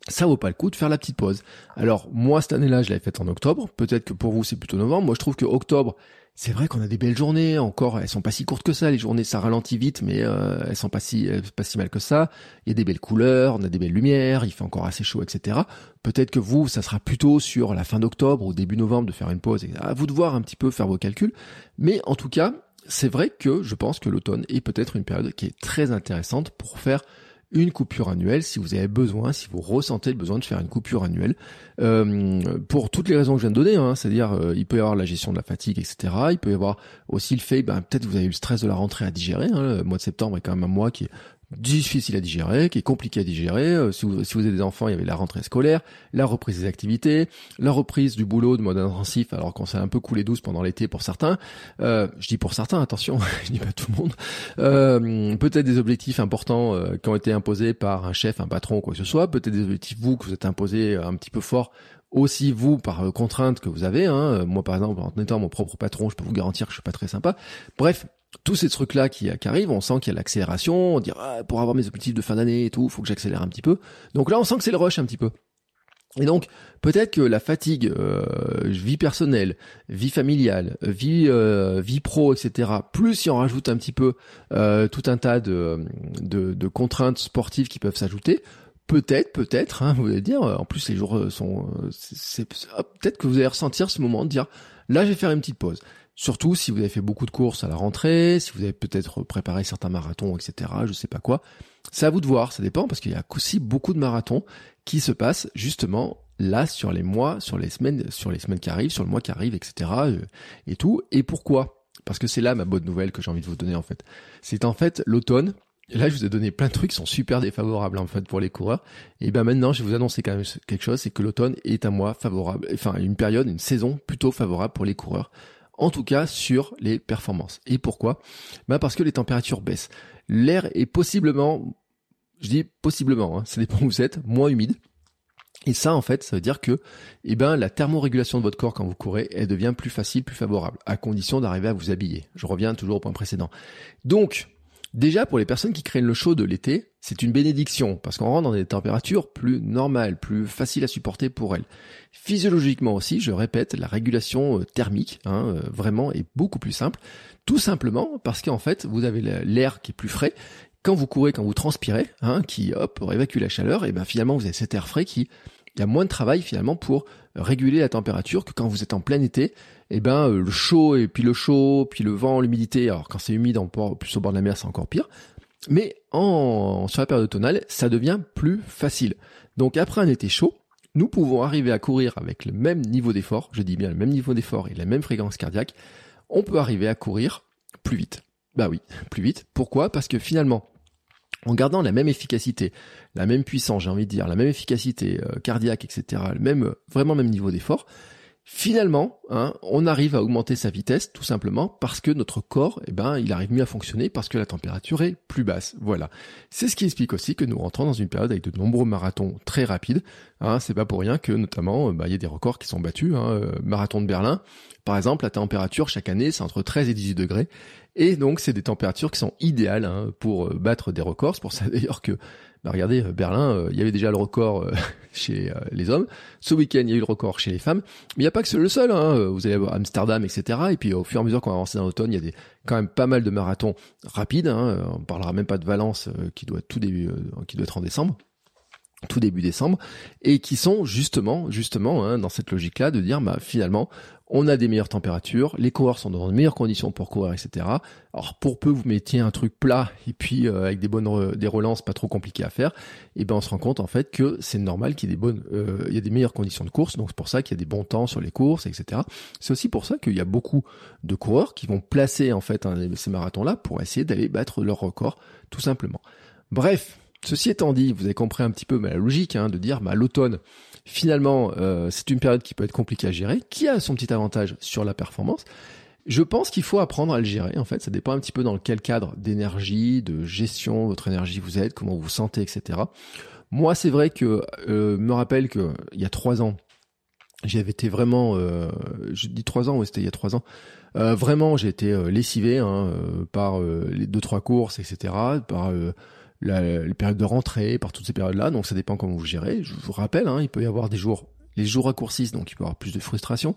A: ça vaut pas le coup de faire la petite pause. Alors moi cette année-là, je l'avais faite en octobre. Peut-être que pour vous c'est plutôt novembre. Moi je trouve que octobre, c'est vrai qu'on a des belles journées. Encore, elles sont pas si courtes que ça. Les journées, ça ralentit vite, mais euh, elles sont pas si pas si mal que ça. Il y a des belles couleurs, on a des belles lumières. Il fait encore assez chaud, etc. Peut-être que vous, ça sera plutôt sur la fin d'octobre ou début novembre de faire une pause. À vous de voir un petit peu, faire vos calculs. Mais en tout cas, c'est vrai que je pense que l'automne est peut-être une période qui est très intéressante pour faire une coupure annuelle si vous avez besoin, si vous ressentez le besoin de faire une coupure annuelle, euh, pour toutes les raisons que je viens de donner, hein, c'est-à-dire euh, il peut y avoir la gestion de la fatigue, etc. Il peut y avoir aussi le fait, ben, peut-être vous avez eu le stress de la rentrée à digérer. Hein, le mois de septembre est quand même un mois qui est difficile à digérer, qui est compliqué à digérer. Euh, si, vous, si avez des enfants, il y avait la rentrée scolaire, la reprise des activités, la reprise du boulot de mode intensif, alors qu'on s'est un peu coulé douce pendant l'été pour certains. Euh, je dis pour certains, attention, je dis pas tout le monde. Euh, peut-être des objectifs importants euh, qui ont été imposés par un chef, un patron, quoi que ce soit. Peut-être des objectifs vous que vous êtes imposés un petit peu fort aussi vous par contrainte que vous avez. Hein. Moi par exemple, en étant mon propre patron, je peux vous garantir que je suis pas très sympa. Bref, tous ces trucs-là qui, arrivent, on sent qu'il y a l'accélération, on dit ah, pour avoir mes objectifs de fin d'année et tout, faut que j'accélère un petit peu. Donc là, on sent que c'est le rush un petit peu. Et donc peut-être que la fatigue, euh, vie personnelle, vie familiale, vie euh, vie pro, etc. Plus si on rajoute un petit peu euh, tout un tas de, de, de contraintes sportives qui peuvent s'ajouter, peut-être, peut-être, hein, vous allez dire, en plus les jours sont, c'est, peut-être que vous allez ressentir ce moment de dire, là je vais faire une petite pause. Surtout si vous avez fait beaucoup de courses à la rentrée, si vous avez peut-être préparé certains marathons, etc. Je sais pas quoi. C'est à vous de voir, ça dépend parce qu'il y a aussi beaucoup de marathons qui se passent justement là sur les mois, sur les semaines, sur les semaines qui arrivent, sur le mois qui arrive, etc. Euh, et tout. Et pourquoi? Parce que c'est là ma bonne nouvelle que j'ai envie de vous donner en fait. C'est en fait l'automne. Là, je vous ai donné plein de trucs qui sont super défavorables en fait pour les coureurs. Et ben maintenant, je vais vous annoncer quand même quelque chose, c'est que l'automne est un mois favorable, enfin une période, une saison plutôt favorable pour les coureurs en tout cas sur les performances. Et pourquoi? Ben Parce que les températures baissent. L'air est possiblement, je dis possiblement, hein, ça dépend où vous êtes, moins humide. Et ça, en fait, ça veut dire que, eh ben, la thermorégulation de votre corps quand vous courez, elle devient plus facile, plus favorable, à condition d'arriver à vous habiller. Je reviens toujours au point précédent. Donc, Déjà, pour les personnes qui craignent le chaud de l'été, c'est une bénédiction, parce qu'on rentre dans des températures plus normales, plus faciles à supporter pour elles. Physiologiquement aussi, je répète, la régulation euh, thermique, hein, euh, vraiment, est beaucoup plus simple. Tout simplement parce qu'en fait, vous avez l'air qui est plus frais. Quand vous courez, quand vous transpirez, hein, qui, hop, évacue la chaleur, et ben finalement, vous avez cet air frais qui il y a moins de travail finalement pour réguler la température que quand vous êtes en plein été. Eh ben euh, le chaud et puis le chaud, puis le vent, l'humidité. Alors quand c'est humide en plus au bord de la mer, c'est encore pire. Mais en sur la période automnale, ça devient plus facile. Donc après un été chaud, nous pouvons arriver à courir avec le même niveau d'effort, je dis bien le même niveau d'effort et la même fréquence cardiaque, on peut arriver à courir plus vite. Bah oui, plus vite. Pourquoi? Parce que finalement, en gardant la même efficacité, la même puissance, j'ai envie de dire, la même efficacité euh, cardiaque, etc., le euh, vraiment même niveau d'effort, finalement, hein, on arrive à augmenter sa vitesse tout simplement parce que notre corps, eh ben, il arrive mieux à fonctionner parce que la température est plus basse. Voilà. C'est ce qui explique aussi que nous rentrons dans une période avec de nombreux marathons très rapides. Hein, c'est pas pour rien que notamment, euh, bah, il y a des records qui sont battus. Hein, marathon de Berlin, par exemple, la température chaque année, c'est entre 13 et 18 degrés. Et donc, c'est des températures qui sont idéales hein, pour euh, battre des records. C'est pour ça d'ailleurs que, bah, regardez, euh, Berlin, euh, il y avait déjà le record chez les hommes. Ce week-end, il y a eu le record chez les femmes. Mais il n'y a pas que le seul. Hein. Vous allez voir Amsterdam, etc. Et puis, au fur et à mesure qu'on va avancer dans l'automne, il y a quand même pas mal de marathons rapides. Hein. On parlera même pas de Valence, qui doit tout début, qui doit être en décembre tout début décembre, et qui sont justement, justement, hein, dans cette logique-là, de dire, bah, finalement, on a des meilleures températures, les coureurs sont dans de meilleures conditions pour courir, etc. Alors pour peu vous mettiez un truc plat et puis euh, avec des bonnes des relances pas trop compliquées à faire, et eh ben on se rend compte en fait que c'est normal qu'il y ait des bonnes, euh, il y a des meilleures conditions de course, donc c'est pour ça qu'il y a des bons temps sur les courses, etc. C'est aussi pour ça qu'il y a beaucoup de coureurs qui vont placer en fait ces marathons-là pour essayer d'aller battre leur record, tout simplement. Bref, Ceci étant dit, vous avez compris un petit peu la logique hein, de dire bah, l'automne, finalement, euh, c'est une période qui peut être compliquée à gérer, qui a son petit avantage sur la performance. Je pense qu'il faut apprendre à le gérer. En fait, ça dépend un petit peu dans quel cadre d'énergie, de gestion votre énergie vous êtes, comment vous vous sentez, etc. Moi, c'est vrai que euh, me rappelle que il y a trois ans, j'avais été vraiment, euh, je dis trois ans, ou c'était il y a trois ans. Euh, vraiment, j'ai été lessivé hein, par les deux trois courses, etc. Par la, les périodes de rentrée, par toutes ces périodes-là. Donc ça dépend comment vous gérez. Je vous rappelle, hein, il peut y avoir des jours, les jours raccourcissent, donc il peut y avoir plus de frustration,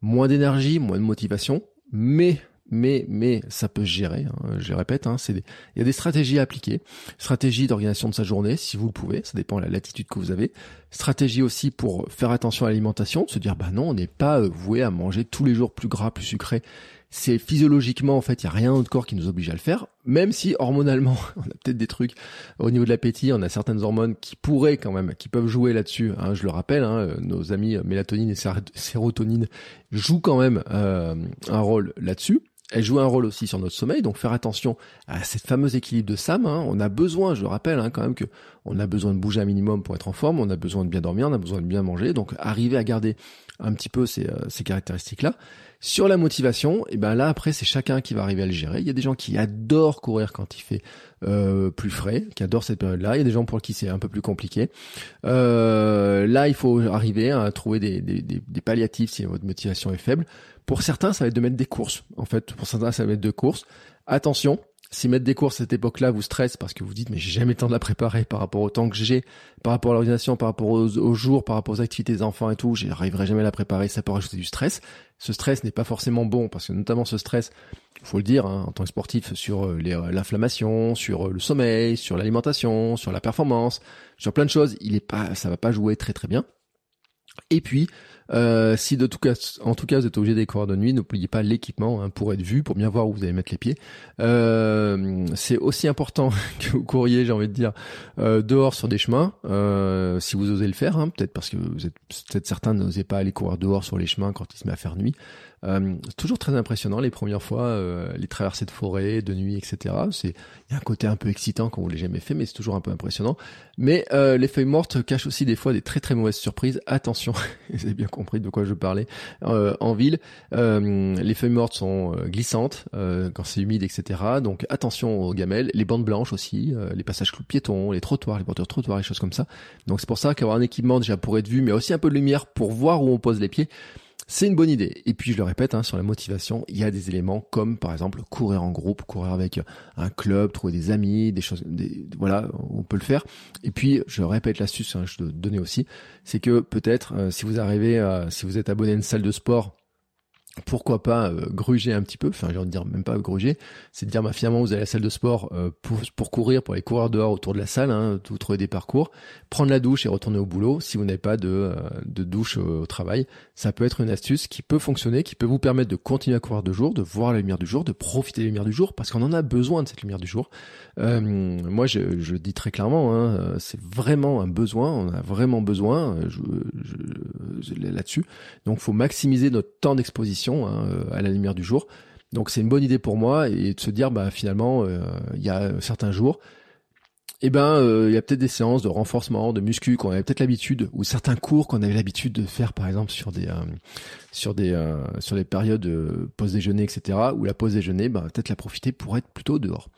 A: moins d'énergie, moins de motivation, mais mais mais ça peut se gérer. Hein, je répète, hein, c'est il y a des stratégies à appliquer, stratégie d'organisation de sa journée si vous le pouvez, ça dépend de la latitude que vous avez. Stratégie aussi pour faire attention à l'alimentation, se dire bah non, on n'est pas euh, voué à manger tous les jours plus gras, plus sucré c'est physiologiquement en fait, il y a rien autre corps qui nous oblige à le faire, même si hormonalement, on a peut-être des trucs au niveau de l'appétit, on a certaines hormones qui pourraient quand même, qui peuvent jouer là-dessus. Hein, je le rappelle, hein, nos amis mélatonine et sérotonine jouent quand même euh, un rôle là-dessus. Elles jouent un rôle aussi sur notre sommeil, donc faire attention à cette fameuse équilibre de SAM. Hein. On a besoin, je le rappelle quand même que on a besoin de bouger un minimum pour être en forme, on a besoin de bien dormir, on a besoin de bien manger, donc arriver à garder un petit peu ces, euh, caractéristiques-là. Sur la motivation, et eh ben là après c'est chacun qui va arriver à le gérer. Il y a des gens qui adorent courir quand il fait euh, plus frais, qui adorent cette période-là. Il y a des gens pour qui c'est un peu plus compliqué. Euh, là, il faut arriver à trouver des, des, des, palliatifs si votre motivation est faible. Pour certains, ça va être de mettre des courses. En fait, pour certains, ça va être de courses. Attention, Si mettre des courses à cette époque-là vous stresse parce que vous dites mais j'ai jamais le temps de la préparer par rapport au temps que j'ai, par rapport à l'organisation, par rapport aux, jours, par rapport aux activités des enfants et tout, j'arriverai jamais à la préparer, ça peut rajouter du stress. Ce stress n'est pas forcément bon parce que notamment ce stress, faut le dire hein, en tant que sportif, sur euh, euh, l'inflammation, sur euh, le sommeil, sur l'alimentation, sur la performance, sur plein de choses, il est pas, ça va pas jouer très très bien. Et puis, euh, si de tout cas, en tout cas vous êtes obligé des courir de nuit, n'oubliez pas l'équipement hein, pour être vu, pour bien voir où vous allez mettre les pieds. Euh, c'est aussi important que vous couriez, j'ai envie de dire, euh, dehors sur des chemins, euh, si vous osez le faire, hein, peut-être parce que vous êtes peut-être certains n'osez pas aller courir dehors sur les chemins quand il se met à faire nuit. Euh, toujours très impressionnant les premières fois, euh, les traversées de forêt, de nuit, etc. C'est il y a un côté un peu excitant quand l'avez jamais fait, mais c'est toujours un peu impressionnant. Mais euh, les feuilles mortes cachent aussi des fois des très très mauvaises surprises. Attention, vous avez bien compris de quoi je parlais. en ville, les feuilles mortes sont glissantes quand c'est humide, etc. Donc attention aux gamelles, les bandes blanches aussi, les passages piétons, les trottoirs, les de trottoirs, les choses comme ça. Donc c'est pour ça qu'avoir un équipement déjà pour être vu, mais aussi un peu de lumière pour voir où on pose les pieds. C'est une bonne idée. Et puis je le répète, hein, sur la motivation, il y a des éléments comme par exemple courir en groupe, courir avec un club, trouver des amis, des choses, voilà, on peut le faire. Et puis je répète l'astuce, hein, je te donnais aussi, c'est que peut-être euh, si vous arrivez, si vous êtes abonné à une salle de sport pourquoi pas euh, gruger un petit peu, enfin j'ai envie de dire même pas gruger, c'est de dire bah, finalement vous allez à la salle de sport euh, pour, courir, pour aller courir dehors autour de la salle, hein, vous des parcours, prendre la douche et retourner au boulot si vous n'avez pas de, euh, douche au travail, ça peut être une astuce qui peut fonctionner, qui peut vous permettre de continuer à courir de jour, de voir la lumière du jour, de profiter de la lumière du jour, parce qu'on en a besoin de cette lumière du jour. moi je, je, dis très clairement, hein, c'est vraiment un besoin, on a vraiment besoin je, je, là-dessus, donc faut maximiser notre temps d'exposition Hein, euh, à la lumière du jour. Donc c'est une bonne idée pour moi et de se dire bah finalement euh, il y a certains jours eh ben euh, il y a peut-être des séances de renforcement, de muscu qu'on avait peut-être l'habitude ou certains cours qu'on avait l'habitude de faire par exemple sur des sur des sur des périodes de pause déjeuner etc. Ou la pause déjeuner, ben peut-être la profiter pour être plutôt dehors.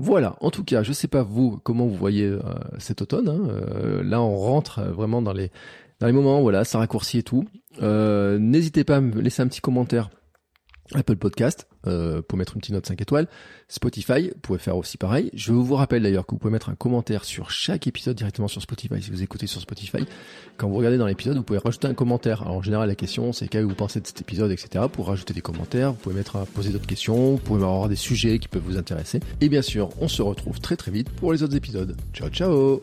A: Voilà, en tout cas, je sais pas vous comment vous voyez cet automne. Hein. là, on rentre vraiment dans les dans les moments, voilà, ça raccourcit et tout. Euh, n'hésitez pas à me laisser un petit commentaire. Apple Podcast, euh, pour mettre une petite note 5 étoiles. Spotify, vous pouvez faire aussi pareil. Je vous rappelle d'ailleurs que vous pouvez mettre un commentaire sur chaque épisode directement sur Spotify. Si vous écoutez sur Spotify, quand vous regardez dans l'épisode, vous pouvez rajouter un commentaire. Alors, en général, la question, c'est qu'est-ce que vous pensez de cet épisode, etc. Pour rajouter des commentaires, vous pouvez mettre à poser d'autres questions, vous pouvez avoir des sujets qui peuvent vous intéresser. Et bien sûr, on se retrouve très très vite pour les autres épisodes. Ciao, ciao